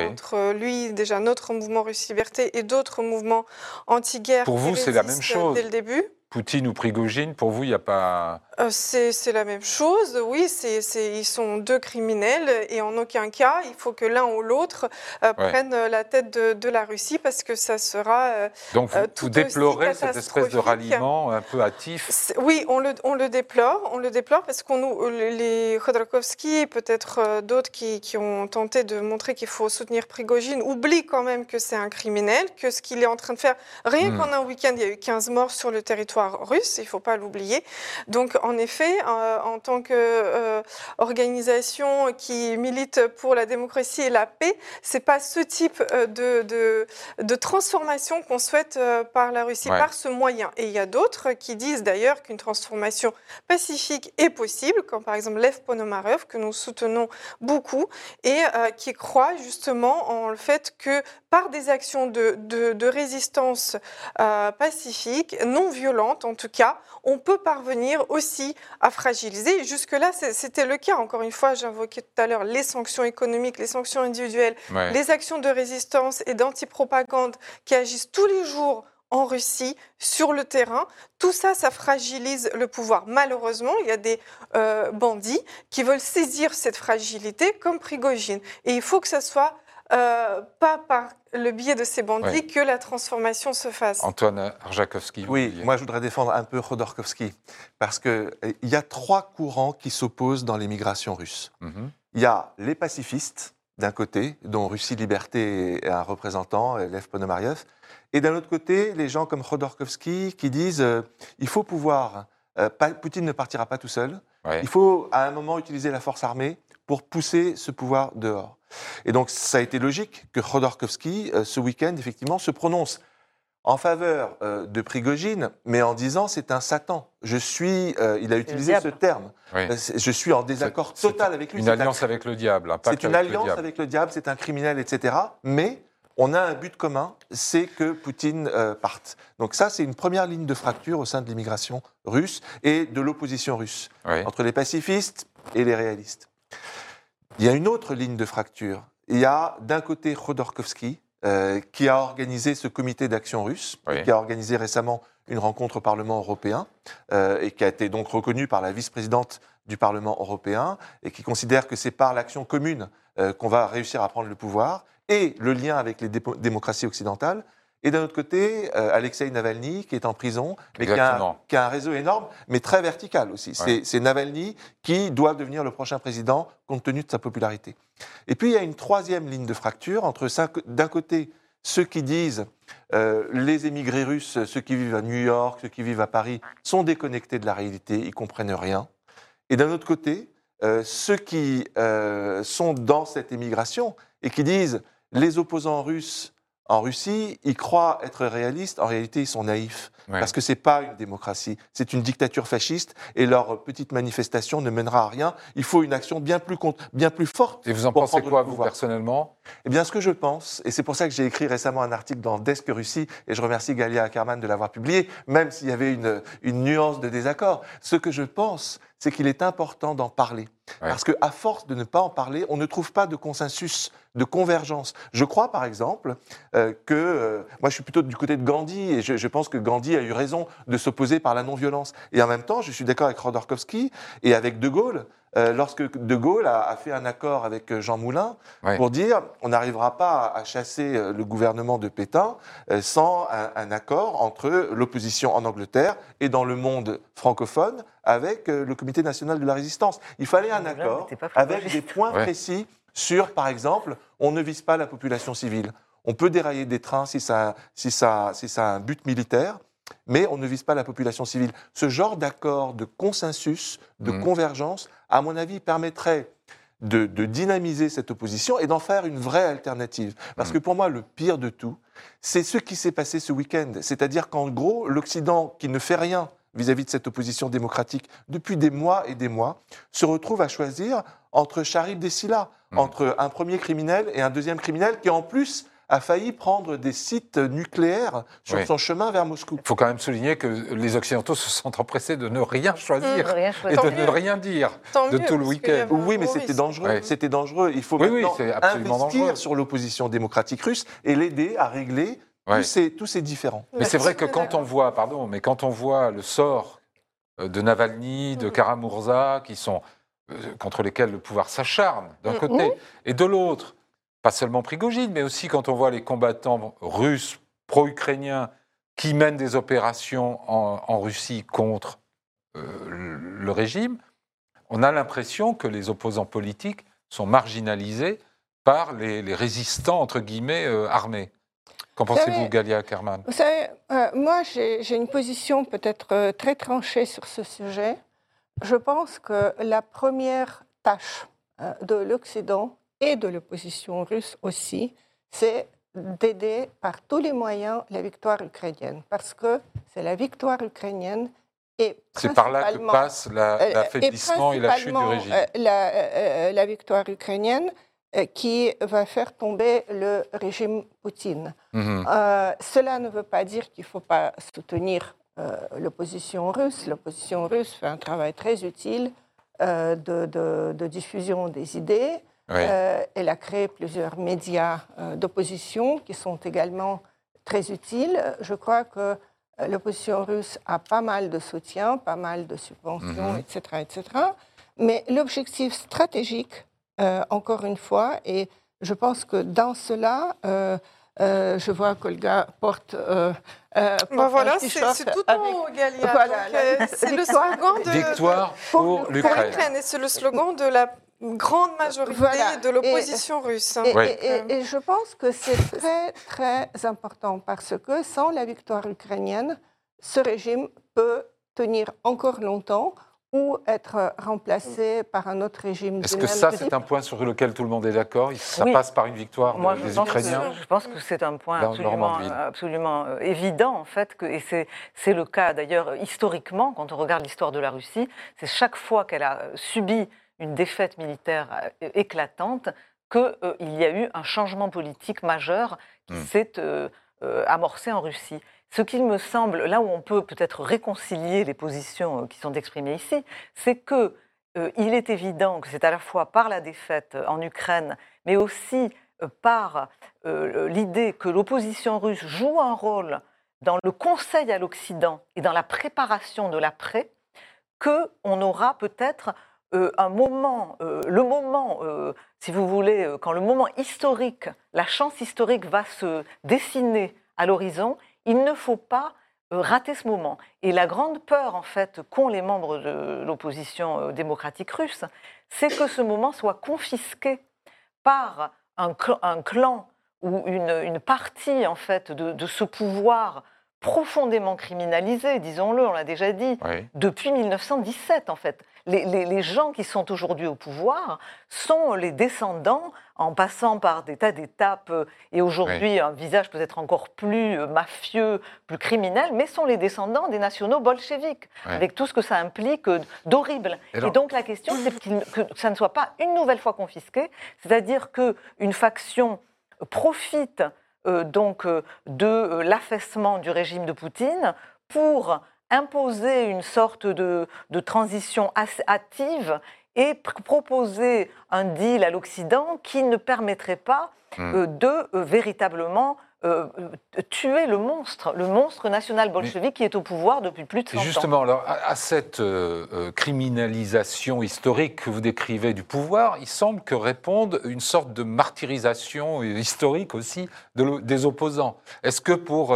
entre lui, déjà notre mouvement Russe Liberté, et d'autres mouvements anti-guerre. Pour vous, c'est la même chose. Dès le début. Poutine ou Prigogine, pour vous, il n'y a pas... Euh, c'est la même chose, oui, c'est ils sont deux criminels et en aucun cas il faut que l'un ou l'autre euh, prenne la tête de, la Russie parce que ça sera. Euh, Donc vous, déplorez cette espèce de ralliement un peu hâtif? Oui, on le, on le déplore, on le déplore parce qu'on les Khodorkovsky et peut-être d'autres qui, qui, ont tenté de montrer qu'il faut soutenir Prigogine oublient quand même que c'est un criminel, que ce qu'il est en train de faire, rien hmm. qu'en un week-end il y a eu 15 morts sur le territoire russe, il ne faut pas l'oublier. Donc en effet, euh, en tant qu'organisation euh, qui milite pour la démocratie et la paix, c'est pas ce type euh, de, de, transformation qu'on souhaite par la Russie, par ce moyen. Et il y a d'autres qui disent d'ailleurs qu'une transformation pacifique est possible, comme par exemple Lev Ponomarev, que nous soutenons beaucoup, et qui croit justement en le fait que par des actions de, de, résistance pacifique, non violente en tout cas, on peut parvenir aussi à fragiliser. Jusque-là, c'était le cas. Encore une fois, j'invoquais tout à l'heure les sanctions économiques, les sanctions individuelles, les actions de résistance et d'antipropagande qui agissent tous les jours en Russie, sur le terrain. Tout ça, ça fragilise le pouvoir. Malheureusement, il y a des euh, bandits qui veulent saisir cette fragilité comme Prigogine. Et il faut que ça soit euh, pas par le biais de ces bandits que la transformation se fasse. Antoine Arjakovski. Oui, moi je voudrais défendre un peu Khodorkovsky, parce qu'il y a trois courants qui s'opposent dans l'émigration russe. Mhm. Il y a les pacifistes, d'un côté, dont Russie Liberté est un représentant, Lev Ponomariev, et d'un autre côté, les gens comme Khodorkovsky qui disent euh, il faut pouvoir, euh, Poutine ne partira pas tout seul, il faut à un moment utiliser la force armée pour pousser ce pouvoir dehors. Et donc, ça a été logique que Khodorkovsky, euh, ce week-end, effectivement, se prononce en faveur euh, de Prigogine, mais en disant c'est un Satan. Je suis, euh, il a utilisé ce terme. Je suis en désaccord total avec lui. Une alliance avec le diable. C'est une alliance avec le diable, c'est un criminel, etc. Mais on a un but commun, c'est que Poutine parte. Donc ça, c'est une première ligne de fracture au sein de l'immigration russe et de l'opposition russe, entre les pacifistes et les réalistes. Il y a une autre ligne de fracture. Il y a d'un côté Khodorkovsky, euh, qui a organisé ce comité d'action russe, qui a organisé récemment une rencontre au Parlement européen, euh, et qui a été donc reconnu par la vice-présidente du Parlement européen, et qui considère que c'est par l'action commune euh, qu'on va réussir à prendre le pouvoir, et le lien avec les démocraties occidentales, et d'un autre côté, euh, Alexei Navalny, qui est en prison, mais qui a, un, réseau énorme, mais très vertical aussi. C'est Navalny qui doit devenir le prochain président, compte tenu de sa popularité. Et puis, il y a une troisième ligne de fracture entre, d'un côté, ceux qui disent euh, les émigrés russes, ceux qui vivent à New York, ceux qui vivent à Paris, sont déconnectés de la réalité, ils comprennent rien. Et d'un autre côté, euh, ceux qui sont dans cette émigration et qui disent les opposants russes en Russie, ils croient être réalistes, en réalité ils sont naïfs, parce que ce n'est pas une démocratie, c'est une dictature fasciste, et leur petite manifestation ne mènera à rien. Il faut une action bien plus, bien plus forte. Et vous en pensez quoi, vous, personnellement? Eh bien, ce que je pense, et c'est pour ça que j'ai écrit récemment un article dans Desk Russie, et je remercie Galia Ackerman de l'avoir publié, même s'il y avait une, une nuance de désaccord, ce que je pense, c'est qu'il est important d'en parler. Ouais. Parce qu'à force de ne pas en parler, on ne trouve pas de consensus, de convergence. Je crois, par exemple, euh, que euh, moi, je suis plutôt du côté de Gandhi, et je, je pense que Gandhi a eu raison de s'opposer par la non-violence. Et en même temps, je suis d'accord avec Rodorkovsky et avec De Gaulle. Euh, lorsque De Gaulle a, a fait un accord avec euh, Jean Moulin Ouais. pour dire on n'arrivera pas à, chasser euh, le gouvernement de Pétain euh, sans un, un accord entre l'opposition en Angleterre et dans le monde francophone avec euh, le Comité national de la résistance. Il fallait un accord avec des points Ouais. précis sur, par exemple, on ne vise pas la population civile. On peut dérailler des trains si ça, si ça, si ça a un but militaire, mais on ne vise pas la population civile. Ce genre d'accord, de consensus, de Mhm. convergence, à mon avis, permettrait de, de dynamiser cette opposition et d'en faire une vraie alternative. Parce que pour moi, le pire de tout, c'est ce qui s'est passé ce week-end. C'est-à-dire qu'en gros, l'Occident, qui ne fait rien vis-à-vis de cette opposition démocratique depuis des mois et des mois, se retrouve à choisir entre Charib Dessila, Mhm. entre un premier criminel et un deuxième criminel qui, en plus, a failli prendre des sites nucléaires sur Oui. son chemin vers Moscou. Il faut quand même souligner que les Occidentaux se sont empressés de ne rien choisir Rien et de ne rien dire. Tant de mieux, tout le week-end. Oui, mais c'était dangereux. C'était dangereux. Il faut Oui, maintenant investir dangereux. sur l'opposition démocratique russe et l'aider à régler tous, ces, tous ces différends. Mais c'est vrai que quand on voit, pardon, mais quand on voit le sort euh, de Navalny, de Mhm. Karamurza, qui sont euh, contre lesquels le pouvoir s'acharne d'un Mhm. côté, et de l'autre, pas seulement Prigogine, mais aussi quand on voit les combattants russes pro-ukrainiens qui mènent des opérations en, en Russie contre euh, le régime, on a l'impression que les opposants politiques sont marginalisés par les, les résistants, entre guillemets, euh, armés. Qu'en pensez-vous, Galia Kerman? Vous savez, euh, moi, j'ai une position peut-être très tranchée sur ce sujet. Je pense que la première tâche de l'Occident et de l'opposition russe aussi, c'est d'aider par tous les moyens la victoire ukrainienne, parce que c'est la victoire ukrainienne et C'est par là que passe la- euh, l'affaiblissement et, la chute du régime. euh, la, euh, la victoire ukrainienne qui va faire tomber le régime Poutine. Mhm. Euh, cela ne veut pas dire qu'il ne faut pas soutenir euh, l'opposition russe. L'opposition russe fait un travail très utile euh, de, de- de diffusion des idées. Oui. Euh, elle a créé plusieurs médias euh, d'opposition qui sont également très utiles. Je crois que euh, l'opposition russe a pas mal de soutien, pas mal de subventions, etc., etc. Mais l'objectif stratégique, euh, encore une fois, et je pense que dans cela, euh, euh, je vois qu'Olga porte, euh, euh, porte Bah voilà, un c'est tout avec- en haut, Galia. Voilà, c'est le slogan de, Victoire pour l'Ukraine. Et c'est le slogan de la grande majorité Voilà. de l'opposition russe. hein. Et, Oui. et- et- et je pense que c'est très, très important parce que sans la victoire ukrainienne, ce régime peut tenir encore longtemps ou être remplacé par un autre régime. Est-ce que ça, c'est un point sur lequel tout le monde est d'accord Ça Oui. passe par une victoire Moi, de- je des Ukrainiens que, je pense que c'est un point absolument, absolument euh, évident, en fait, que, et c'est c'est le cas d'ailleurs historiquement, quand on regarde l'histoire de la Russie, c'est chaque fois qu'elle a euh, subi une défaite militaire euh, éclatante qu'il y a eu un changement politique majeur qui Hmm. s'est euh, euh, amorcé en Russie. Ce qu'il me semble, là où on peut peut-être réconcilier les positions euh, qui sont exprimées ici, c'est que euh, il est évident que c'est à la fois par la défaite euh, en Ukraine, mais aussi euh, par euh, l'idée que l'opposition russe joue un rôle dans le conseil à l'Occident et dans la préparation de l'après, qu'on aura peut-être euh, un moment, euh, le moment, euh, si vous voulez, quand le moment historique, la chance historique va se dessiner à l'horizon, il ne faut pas rater ce moment. Et la grande peur, en fait, qu'ont les membres de l'opposition démocratique russe, c'est que ce moment soit confisqué par un, cl- un clan ou une, une partie, en fait, de, de ce pouvoir profondément criminalisé, disons-le, on l'a déjà dit, Oui. depuis 1917, en fait. Les, les- les gens qui sont aujourd'hui au pouvoir sont les descendants, en passant par des tas d'étapes, euh, et aujourd'hui un visage peut-être encore plus euh, mafieux, plus criminel, mais sont les descendants des nationaux bolcheviques, avec tout ce que ça implique euh, d'horrible. Et donc la question, c'est que ça ne soit pas une nouvelle fois confisqué, c'est-à-dire qu'une faction profite euh, donc euh, de euh, l'affaissement du régime de Poutine pour imposer une sorte de, de transition hâtive et pr- proposer un deal à l'Occident qui ne permettrait pas Hmm. euh, de euh, véritablement euh, tuer le monstre, le monstre national bolchevique qui est au pouvoir depuis plus de 100 Et ans. justement, alors, à, à cette criminalisation historique que vous décrivez du pouvoir, il semble que réponde une sorte de martyrisation historique aussi de des opposants. Est-ce que pour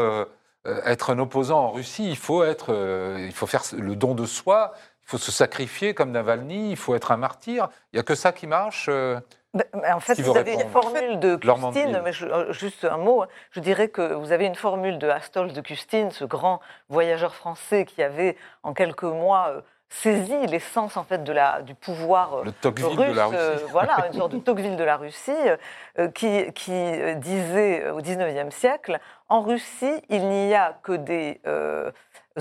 être un opposant en Russie, il faut, être, euh, il faut faire le don de soi, il faut se sacrifier comme Navalny, il faut être un martyr Il n'y a que ça qui marche euh Ben, mais En fait, vous avez une formule de Custine, mais je- euh, juste un mot. hein. Je dirais que vous avez une formule de Astolz de Custine, ce grand voyageur français qui avait en quelques mois euh, saisi l'essence en fait de la, du pouvoir euh, Le Tocqueville russe, de la Russie. euh, voilà, une sorte de Tocqueville de la Russie, euh, qui, qui, disait au XIXe siècle en Russie, il n'y a que des euh,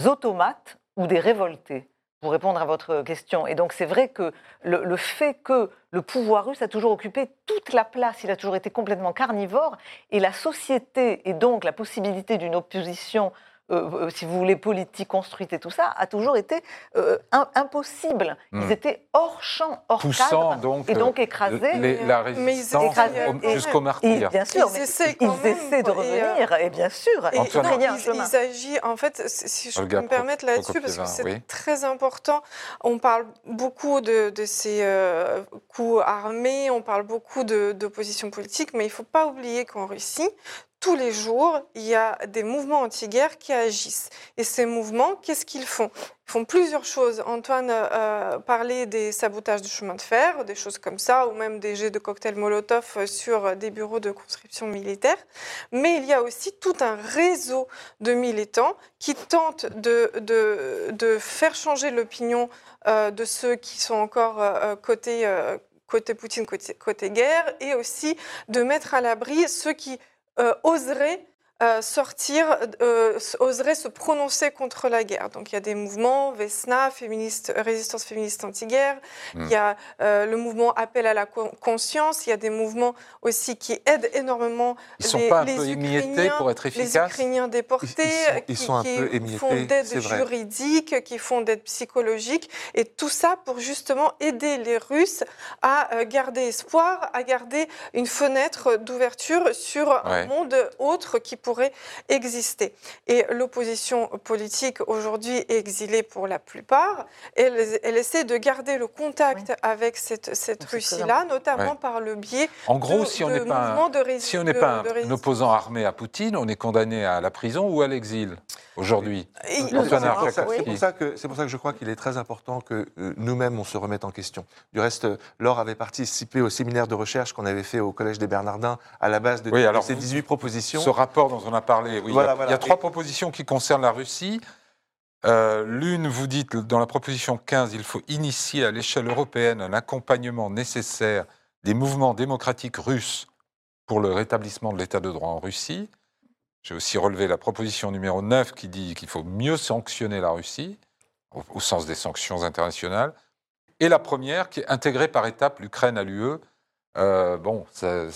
automates ou des révoltés. Pour répondre à votre question. Et donc, c'est vrai que le, le fait que le pouvoir russe a toujours occupé toute la place, il a toujours été complètement carnivore, et la société, et donc la possibilité d'une opposition, euh, euh, si vous voulez, politique construite et tout ça, a toujours été euh, im- impossible. Ils Hmm. étaient hors champ, hors Poussant cadre, donc, et donc écrasés. les- la mais ils résistance jusqu'au martyr. bien sûr, Ils mais essaient ils quand même, essaient de et, euh, revenir, et, bien sûr, Et ils Antoine non, chemin. ils agissent, en fait, si je peux me permettre là-dessus, parce que c'est oui. très important. On parle beaucoup de, de ces euh, coups armés, on parle beaucoup de- d'opposition politique, mais il ne faut pas oublier qu'en Russie, tous les jours, il y a des mouvements anti-guerre qui agissent. Et ces mouvements, qu'est-ce qu'ils font? Ils font plusieurs choses. Antoine euh, parlait des sabotages de chemin de fer, des choses comme ça, ou même des jets de cocktails Molotov sur des bureaux de conscription militaire. Mais il y a aussi tout un réseau de militants qui tentent de, faire changer l'opinion euh, de ceux qui sont encore euh, côté, euh, côté Poutine, côté guerre, et aussi de mettre à l'abri ceux qui euh, oseraient euh, sortir, euh, oseraient se prononcer contre la guerre. Donc il y a des mouvements, Vesna, féministe, résistance féministe anti-guerre, Hmm. il y a euh, le mouvement Appel à la con- conscience, il y a des mouvements aussi qui aident énormément Ils ne sont les- pas un les peu émiettés Ukrainiens, pour être les efficaces? Ukrainiens déportés, Ils- ils sont- ils qui, sont un qui peu émiettés, font d'aide vrai. juridique, qui font d'aide psychologique, et tout ça pour justement aider les Russes à euh, garder espoir, à garder une fenêtre d'ouverture sur Ouais. un monde autre qui pourrait exister. Et l'opposition politique aujourd'hui est exilée pour la plupart. Elle, elle essaie de garder le contact avec cette, Russie-là, notamment Ouais. par le biais En gros, de, si on de n'est pas un- mouvements de rés- Si on n'est pas de un, résistance. opposant armé à Poutine, on est condamné à la prison ou à l'exil aujourd'hui? C'est oui. pour ça que c'est pour ça que je crois qu'il est très important que euh, nous-mêmes on se remette en question. Du reste, Laure avait participé au séminaire de recherche qu'on avait fait au Collège des Bernardins à la base de, Oui, alors ces vous- 18 propositions. Ce rapport dont on a parlé, oui, Voilà, il, y a, voilà. il y a trois Et- propositions qui concernent la Russie. Euh, L'une, vous dites, dans la proposition 15, il faut initier à l'échelle européenne un accompagnement nécessaire des mouvements démocratiques russes pour le rétablissement de l'état de droit en Russie. J'ai aussi relevé la proposition numéro 9 qui dit qu'il faut mieux sanctionner la Russie, au, au sens des sanctions internationales. Et la première, qui est intégrer par étapes l'Ukraine à l'UE. Euh, bon,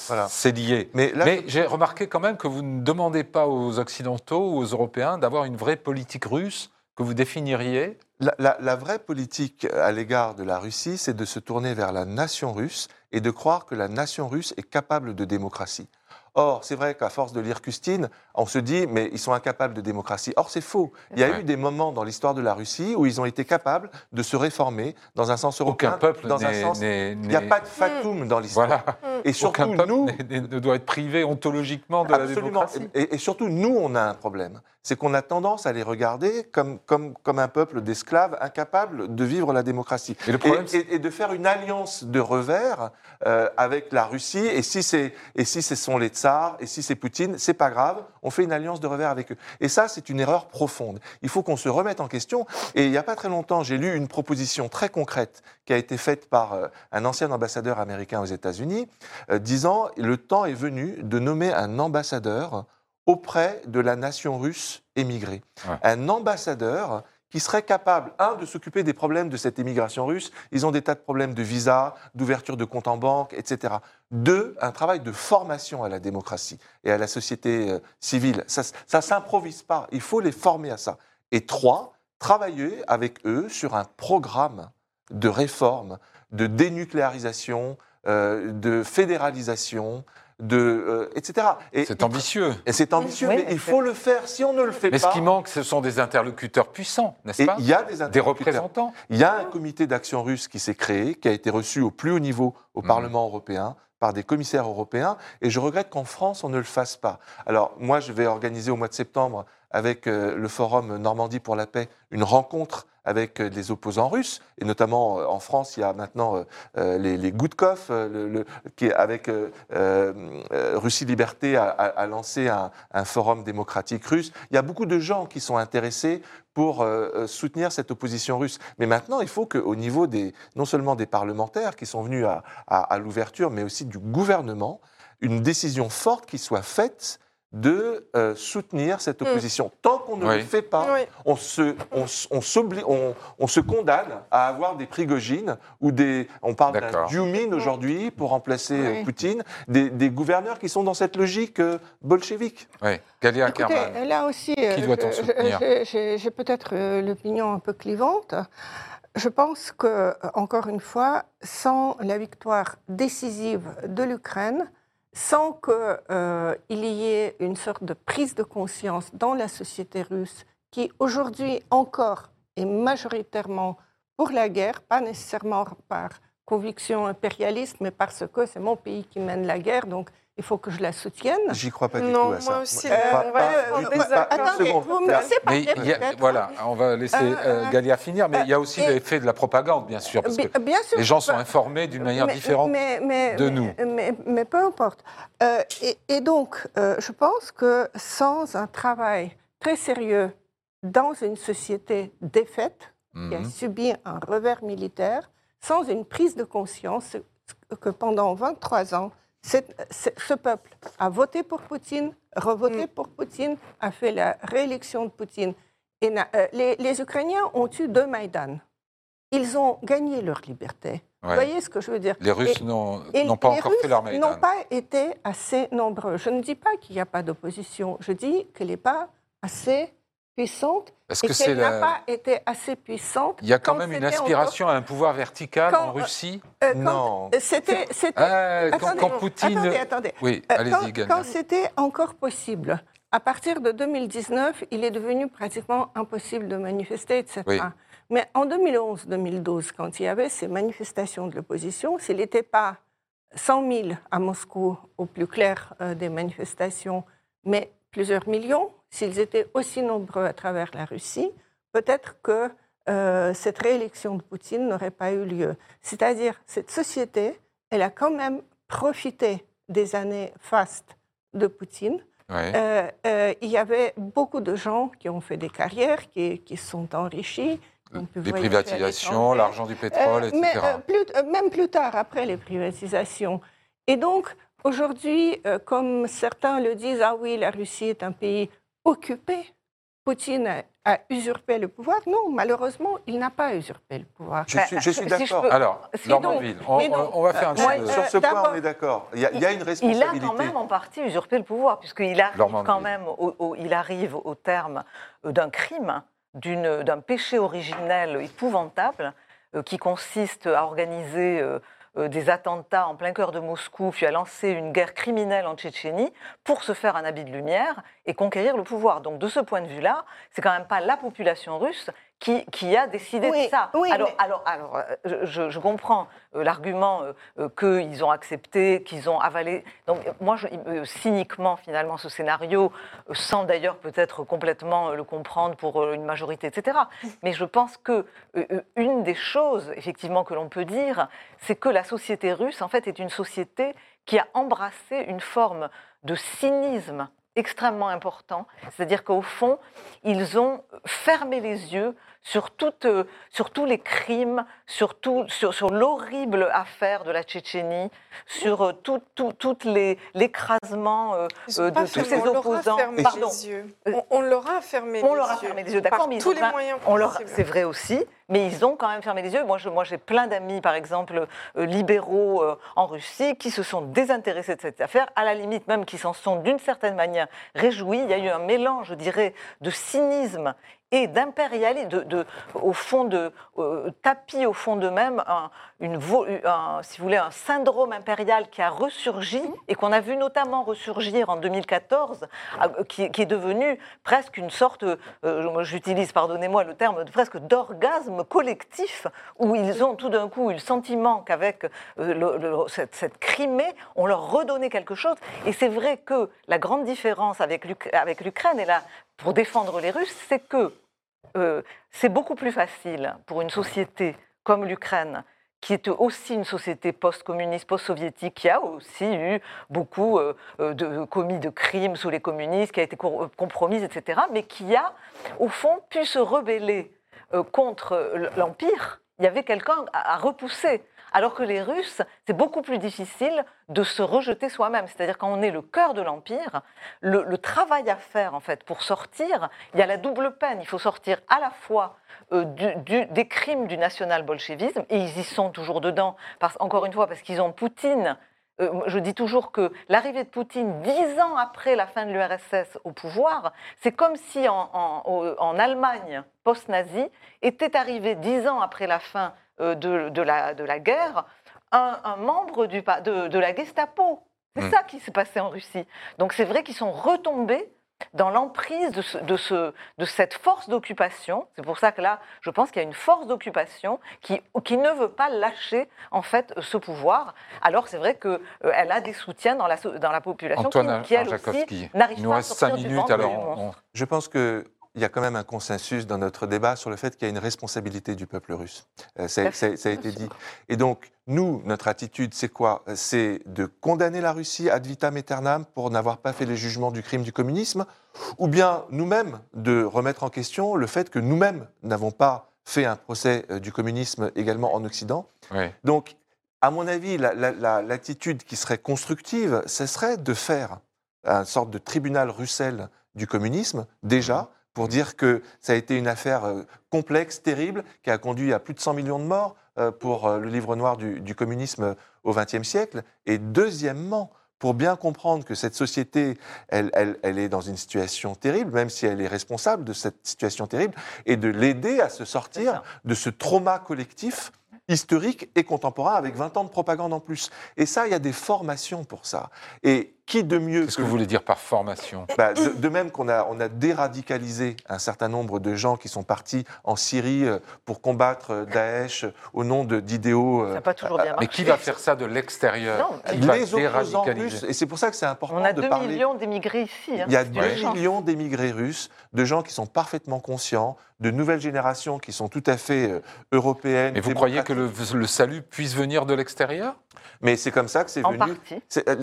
Voilà. c'est lié. Mais j'ai remarqué quand même que vous ne demandez pas aux Occidentaux ou aux Européens d'avoir une vraie politique russe que vous définiriez. La, la- la vraie politique à l'égard de la Russie, c'est de se tourner vers la nation russe et de croire que la nation russe est capable de démocratie. Or, c'est vrai qu'à force de lire Custine, on se dit, mais ils sont incapables de démocratie. Or, c'est faux. Il y a Ouais. eu des moments dans l'histoire de la Russie où ils ont été capables de se réformer dans un sens européen. Aucun peuple dans un n'est. sens. Il n'y a pas de fatum dans l'histoire. Voilà. Hmm. Et surtout, Aucun peuple nous, ne doit être privé ontologiquement de la démocratie. Et, et surtout, nous, on a un problème. C'est qu'on a tendance à les regarder comme, comme, comme un peuple d'esclaves incapables de vivre la démocratie. Et le problème, et- et de faire une alliance de revers euh, avec la Russie. Et si, c'est, et si ce sont les tsars, et si c'est Poutine, c'est pas grave, on fait une alliance de revers avec eux. Et ça, c'est une erreur profonde. Il faut qu'on se remette en question. Et il n'y a pas très longtemps, j'ai lu une proposition très concrète qui a été faite par euh, un ancien ambassadeur américain aux États-Unis, euh, disant le temps est venu de nommer un ambassadeur auprès de la nation russe émigrée. Ouais. Un ambassadeur qui serait capable, un, de s'occuper des problèmes de cette émigration russe. Ils ont des tas de problèmes de visa, d'ouverture de compte en banque, etc. Deux, un travail de formation à la démocratie et à la société euh, civile. Ça ne s'improvise pas, il faut les former à ça. Et trois, travailler avec eux sur un programme de réforme, de dénucléarisation, euh, de fédéralisation, de, euh, etc. Et, c'est ambitieux. et c'est ambitieux, Oui, mais mais il faut le faire. Si on ne le fait Mais pas, ce qui manque, ce sont des interlocuteurs puissants, n'est-ce pas il y a des représentants. Il y a un comité d'action russe qui s'est créé, qui a été reçu au plus haut niveau au Mhm. Parlement européen par des commissaires européens, et je regrette qu'en France, on ne le fasse pas. Alors, moi, je vais organiser au mois de septembre, avec euh, le Forum Normandie pour la paix, une rencontre avec euh, des opposants russes, et notamment euh, en France, il y a maintenant euh, les, les qui, avec Russie Liberté, a, lancé un, forum démocratique russe. Il y a beaucoup de gens qui sont intéressés pour soutenir cette opposition russe. Mais maintenant, il faut qu'au niveau des, non seulement des parlementaires qui sont venus à, à- à l'ouverture, mais aussi du gouvernement, une décision forte qui soit faite de euh, soutenir cette Mm. opposition. Tant qu'on ne Oui. le fait pas, Oui. on se, on, on s'obli- on- on se condamne à avoir des Prigogine ou des. On parle d'un. Dumin aujourd'hui pour remplacer euh, Oui. Poutine, des, des gouverneurs qui sont dans cette logique euh, bolchevique. Oui. Galia Écoutez, Kerman. là aussi, euh, doit-on soutenir J'ai peut-être euh, l'opinion un peu clivante. Je pense que, encore une fois, sans la victoire décisive de l'Ukraine, sans qu'il y ait une sorte de prise de conscience dans la société russe qui aujourd'hui encore est majoritairement pour la guerre, pas nécessairement par conviction impérialiste, mais parce que c'est mon pays qui mène la guerre, donc il faut que je la soutienne. J'y crois pas du Non, tout à ça. moi aussi, euh, pas. Pas- Attendez, vous me laissez Mais parler y a- voilà, on va laisser Euh, euh, Galia finir, mais il y a aussi et- l'effet de la propagande, bien sûr, parce que bien sûr, les gens sont informés d'une manière mais- différente. mais- mais- de mais- nous. Mais, mais peu importe. Euh, et, et donc, euh, je pense que sans un travail très sérieux dans une société défaite, qui a Mhm. subi un revers militaire, sans une prise de conscience que pendant 23 ans, ce ce peuple a voté pour Poutine, revoté Mm. pour Poutine, a fait la réélection de Poutine. Et n'a- euh, les, les Ukrainiens ont eu deux Maïdan. Ils ont gagné leur liberté. Vous voyez ce que je veux dire? Les Russes n'ont pas les encore Russes fait leur Maïdan. n'ont pas été assez nombreux. Je ne dis pas qu'il n'y a pas d'opposition. Je dis qu'elle n'est pas assez puissante Est-ce et que c'est qu'elle n'a la... pas été assez puissante. Il y a quand quand même une aspiration à un pouvoir vertical Quand- en Russie Euh, Non. C'était, Ah, quand, Poutine... attendez, attendez. Oui, Euh, allez-y, quand, c'était encore possible, à partir de 2019, il est devenu pratiquement impossible de manifester, etc. Oui. Mais en 2011-2012, quand il y avait ces manifestations de l'opposition, s'il n'était pas 100 000 à Moscou, au plus clair euh, des manifestations, mais plusieurs millions, s'ils étaient aussi nombreux à travers la Russie, peut-être que euh, cette réélection de Poutine n'aurait pas eu lieu. C'est-à-dire, cette société, elle a quand même profité des années fastes de Poutine. Ouais. Euh, euh, il y avait beaucoup de gens qui ont fait des carrières, qui, qui sont enrichis. Les privatisations, l'argent du pétrole, etc. mais, plus- même plus tard, après les privatisations. Et donc, aujourd'hui, comme certains le disent, ah oui, la Russie est un pays occupé. Poutine a, a usurpé le pouvoir. Non, malheureusement, il n'a pas usurpé le pouvoir. Je suis, je suis si je d'accord. Alors, Normandville, on, va faire un euh, Sur ce point, on est d'accord. Il y, a, il y a une Il a responsabilité. quand même en partie usurpé le pouvoir, puisqu'il arrive Normandie. quand même, au, au- il arrive au terme euh, d'un crime, d'une- d'un péché originel épouvantable, euh, qui consiste à organiser euh, des attentats en plein cœur de Moscou, puis à lancer une guerre criminelle en Tchétchénie pour se faire un habit de lumière et conquérir le pouvoir. Donc de ce point de vue-là, c'est quand même pas la population russe qui, qui a décidé Oui, de ça. oui, alors, mais- alors, alors, euh, je, je comprends euh, l'argument euh, qu'ils ont accepté, qu'ils ont avalé. Donc, moi, je, cyniquement, finalement, ce scénario, sans d'ailleurs peut-être complètement le comprendre pour une majorité, etc. Mais je pense que une des choses, effectivement, que l'on peut dire, c'est que la société russe, en fait, est une société qui a embrassé une forme de cynisme extrêmement important. C'est-à-dire qu'au fond, ils ont fermé les yeux sur, toute, euh, sur tous les crimes, sur, tout- sur, sur l'horrible affaire de la Tchétchénie, sur euh, tout, tout, toutes les- l'écrasement euh, de tous fermé, ces on leur a opposants. fermé Pardon. les yeux. On, on leur a fermé On les leur a yeux. fermé les yeux, d'accord, mais ils tous ont les moyens on leur, c'est vrai aussi, mais ils ont quand même fermé les yeux. Moi, je, moi, j'ai plein d'amis, par exemple, euh, libéraux euh, en Russie, qui se sont désintéressés de cette affaire, à la limite même qui s'en sont d'une certaine manière réjouis. Il y a eu un mélange, je dirais, de cynisme et d'impérialisme, de, de- au fond de euh, tapis au fond d'eux-mêmes, un, une vo- un- si vous voulez, un syndrome impérial qui a ressurgi et qu'on a vu notamment ressurgir en 2014, ah, qui, qui est devenu presque une sorte, euh, j'utilise, pardonnez-moi le terme, presque d'orgasme collectif, où ils ont tout d'un coup eu le sentiment qu'avec euh, cette, cette Crimée, on leur redonnait quelque chose. Et c'est vrai que la grande différence avec l'Ukraine, et là, pour défendre les Russes, c'est que euh, c'est beaucoup plus facile pour une société comme l'Ukraine, qui est aussi une société post-communiste, post-soviétique, qui a aussi eu beaucoup euh, euh, de commis de crimes sous les communistes, qui a été compromise, etc., mais qui a, au fond, pu se rebeller euh, contre l'Empire. Il y avait quelqu'un à, à repousser. Alors que les Russes, c'est beaucoup plus difficile de se rejeter soi-même. C'est-à-dire quand on est le cœur de l'Empire, le, travail à faire en fait pour sortir, il y a la double peine. Il faut sortir à la fois euh, des crimes du national-bolchevisme, et ils y sont toujours dedans, encore une fois, parce qu'ils ont Poutine. Euh, je dis toujours que l'arrivée de Poutine, dix ans après la fin de l'URSS au pouvoir, c'est comme si en, en- Allemagne post-nazie était arrivé dix ans après la fin euh, de, de la, de la guerre un, un membre du, de, de la Gestapo. C'est Hmm. ça qui s'est passé en Russie. Donc c'est vrai qu'ils sont retombés dans l'emprise de, ce- de, ce- de cette force d'occupation. C'est pour ça que là, je pense qu'il y a une force d'occupation qui, qui ne veut pas lâcher en fait ce pouvoir. Alors c'est vrai qu'elle a des soutiens dans la, dans la population Antoine qui, qui, elle aussi, n'arrive il nous pas à reste sortir du minutes, alors on- Je pense qu'il y a quand même un consensus dans notre débat sur le fait qu'il y a une responsabilité du peuple russe. Euh, ça, ça- ça a été dit. Et donc, nous, notre attitude, c'est quoi? C'est de condamner la Russie ad vitam aeternam pour n'avoir pas fait les jugements du crime du communisme, ou bien nous-mêmes de remettre en question le fait que nous-mêmes n'avons pas fait un procès euh, du communisme également en Occident. Donc, à mon avis, la- la- la- l'attitude qui serait constructive, ce serait de faire une sorte de tribunal Russell du communisme, déjà, pour dire que ça a été une affaire euh, complexe, terrible, qui a conduit à plus de 100 millions de morts euh, pour euh, le livre noir du, du communisme au XXe siècle. Et deuxièmement, pour bien comprendre que cette société, elle, elle- elle est dans une situation terrible, même si elle est responsable de cette situation terrible, et de l'aider à se sortir de ce trauma collectif historique et contemporain avec 20 ans de propagande en plus. Et ça, il y a des formations pour ça. Et qui de mieux Qu'est-ce que vous voulez dire par formation? Bah, de, de même qu'on a, on a déradicalisé un certain nombre de gens qui sont partis en Syrie euh, pour combattre euh, Daesh euh, au nom de- d'idéaux. Ça n'a pas toujours bien Mais marché. qui va faire ça de l'extérieur? Non, Qui va les opposants déradicaliser? russes. Et c'est pour ça que c'est important On a de 2 parler. millions d'émigrés ici. hein. Il y a C'est 2 une chance. millions d'émigrés russes, de gens qui sont parfaitement conscients, de nouvelles générations qui sont tout à fait européennes. Et vous croyez que le salut puisse venir de l'extérieur? Mais c'est comme ça que c'est En venu. partie. Euh,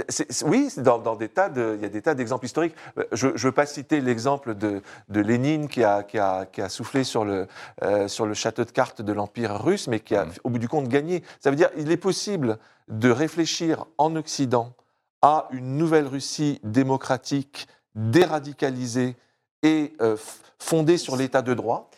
oui, dans, dans des tas de, il y a des tas d'exemples historiques. Euh, Je ne veux pas citer l'exemple de, de Lénine qui a, qui, a, qui a soufflé sur le, euh, sur le château de cartes de l'Empire russe, mais qui a, Mm. au bout du compte, gagné. Ça veut dire qu'il est possible de réfléchir en Occident à une nouvelle Russie démocratique, déradicalisée et euh, fondée sur l'état de droit.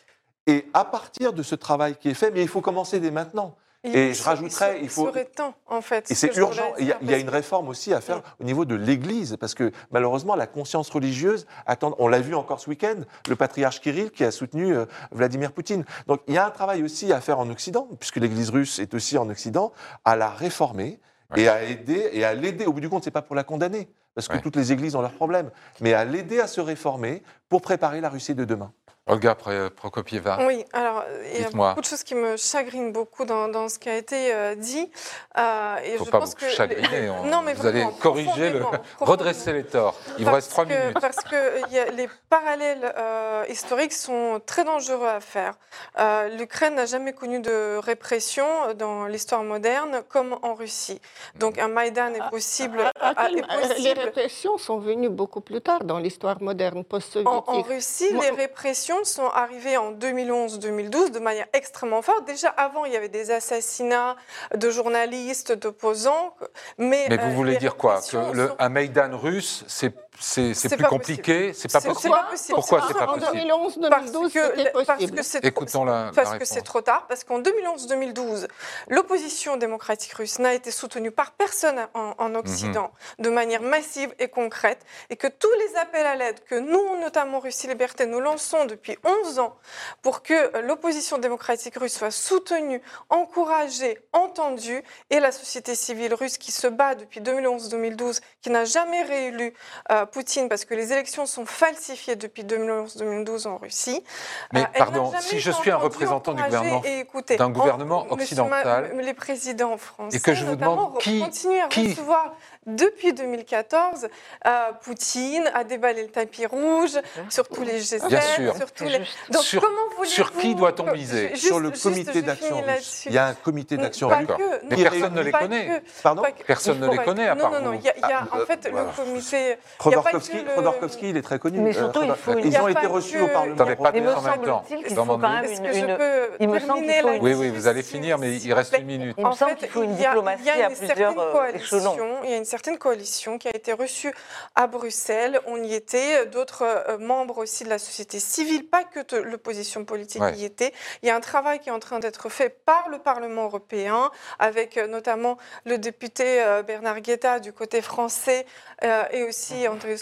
Et à partir de ce travail qui est fait, mais il faut commencer dès maintenant. Et il je rajouterais, il faut- serait temps, en fait. Et ce c'est urgent. Il y, a- il y une réforme aussi à faire au niveau de l'Église, parce que malheureusement, la conscience religieuse, attend, on l'a vu encore ce week-end, le patriarche Kirill qui a soutenu euh, Vladimir Poutine. Donc il y a un travail aussi à faire en Occident, puisque l'Église russe est aussi en Occident, à la réformer et à aider et à l'aider. Au bout du compte, c'est pas pour la condamner, parce que Ouais. toutes les églises ont leurs problèmes, mais à l'aider à se réformer pour préparer la Russie de demain. Olga Prokopieva. Oui, alors il y a beaucoup de choses qui me chagrinent beaucoup dans, dans ce qui a été euh, dit. Euh, il ne faut pas vous chagriner. non, mais vous allez corriger, le... redresser les torts. Il vous reste trois minutes. Parce que y a, les parallèles euh, historiques sont très dangereux à faire. L'Ukraine n'a jamais connu de répression dans l'histoire moderne comme en Russie. Donc un Maïdan est possible. À, possible. Les répressions sont venues beaucoup plus tard dans l'histoire moderne post-soviétique. En, en, Russie, les répressions sont arrivées en 2011-2012 de manière extrêmement forte. Déjà avant, il y avait des assassinats de journalistes, d'opposants. Mais, mais vous euh, voulez dire quoi? Que le, un Maïdan russe, c'est c'est plus compliqué, c'est pas possible? Pas possible. Pourquoi c'est pas possible? En 2011, 2012, c'était possible. Parce que Écoutons la, Parce que c'est trop tard. Parce qu'en 2011-2012, l'opposition démocratique russe n'a été soutenue par personne en, Occident mhm. de manière massive et concrète, et que tous les appels à l'aide que nous, notamment Russie Liberté, nous lançons depuis 11 ans pour que l'opposition démocratique russe soit soutenue, encouragée, entendue, et la société civile russe qui se bat depuis 2011-2012, qui n'a jamais réélu euh, Poutine parce que les élections sont falsifiées depuis 2011-2012 en Russie. Mais euh, pardon, si je suis un représentant du gouvernement, d'un gouvernement occidental, les présidents français, et que je vous demande qui, à recevoir depuis 2014, euh, Poutine a déballé le tapis rouge sur tous les G7, Bien sûr. sur tous les. Donc sur, comment Sur qui doit-on miser Sur le comité d'action russe. Il y a un comité d'action russe. Mais personne ne les connaît. Pardon Personne ne les connaît à part Non, non, non. Il y a, en fait le comité. Khodorkovsky, il est très connu. Mais surtout, il faut. Ils ont été reçus au Parlement. Il me semble-t-il qu'il faut quand même une. Il me semble qu'il faut. Oui, oui, vous allez finir, mais il reste une minute. Il me semble qu'il faut une diplomatie à plusieurs euh, échelons. Il y a une certaine coalition qui a été reçue à Bruxelles. On y était, d'autres euh, membres aussi de la société civile, pas que l'opposition politique y était. Il y a un travail qui est en train d'être fait par le Parlement européen, avec euh, notamment le député euh, Bernard Guetta du côté français et aussi Andrés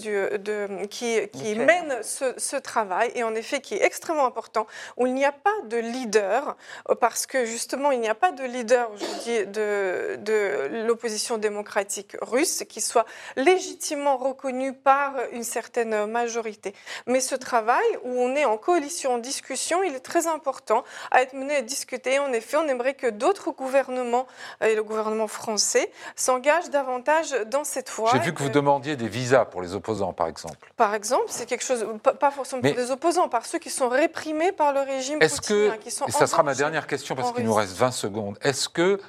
du, de, qui, qui mène ce, ce, travail, et en effet qui est extrêmement important, où il n'y a pas de leader, parce que justement il n'y a pas de leader aujourd'hui de, de l'opposition démocratique russe qui soit légitimement reconnu par une certaine majorité. Mais ce travail, où on est en coalition, en discussion, il est très important à être mené à discuter. En effet, on aimerait que d'autres gouvernements, et le gouvernement français, s'engagent davantage dans cette voie. J'ai vu que vous demandiez des visas pour les opposants, par exemple. Par exemple, c'est quelque chose, pas forcément pour les opposants, par ceux qui sont réprimés par le régime est-ce que, qui sont et ça sera ma dernière question parce qu'il nous reste 20 secondes. Est-ce que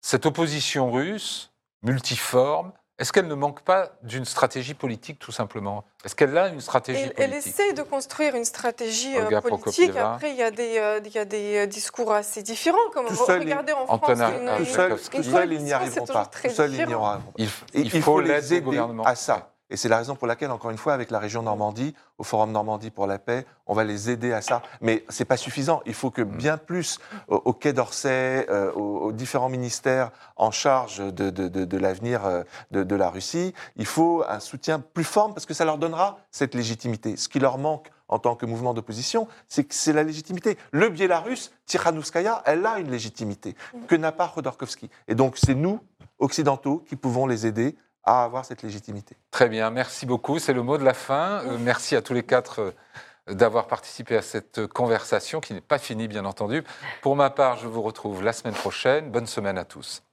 cette opposition russe multiforme, est-ce qu'elle ne manque pas d'une stratégie politique, tout simplement? Est-ce qu'elle a une stratégie politique Elle essaie de construire une stratégie euh, politique. Après, il y, a des, euh, il y a des euh, discours assez différents. Comme regardez en France, une, tout seul, ils n'y arriveront pas. Tout seul, ils n'y arriveront pas. Il, il, faut, les aider à ça. Et c'est la raison pour laquelle, encore une fois, avec la région Normandie, au Forum Normandie pour la paix, on va les aider à ça. Mais ce n'est pas suffisant. Il faut que mm. bien plus au, Quai d'Orsay, euh, aux, différents ministères en charge de, de, de, l'avenir euh, de, la Russie, il faut un soutien plus fort parce que ça leur donnera cette légitimité. Ce qui leur manque en tant que mouvement d'opposition, c'est que c'est la légitimité. Le Biélarus, Tiranouskaya, elle a une légitimité mm. que n'a pas Khodorkovsky. Et donc c'est nous, occidentaux, qui pouvons les aider à avoir cette légitimité. Très bien, merci beaucoup. C'est le mot de la fin. Euh, merci à tous les quatre euh, d'avoir participé à cette conversation qui n'est pas finie, bien entendu. Pour ma part, je vous retrouve la semaine prochaine. Bonne semaine à tous.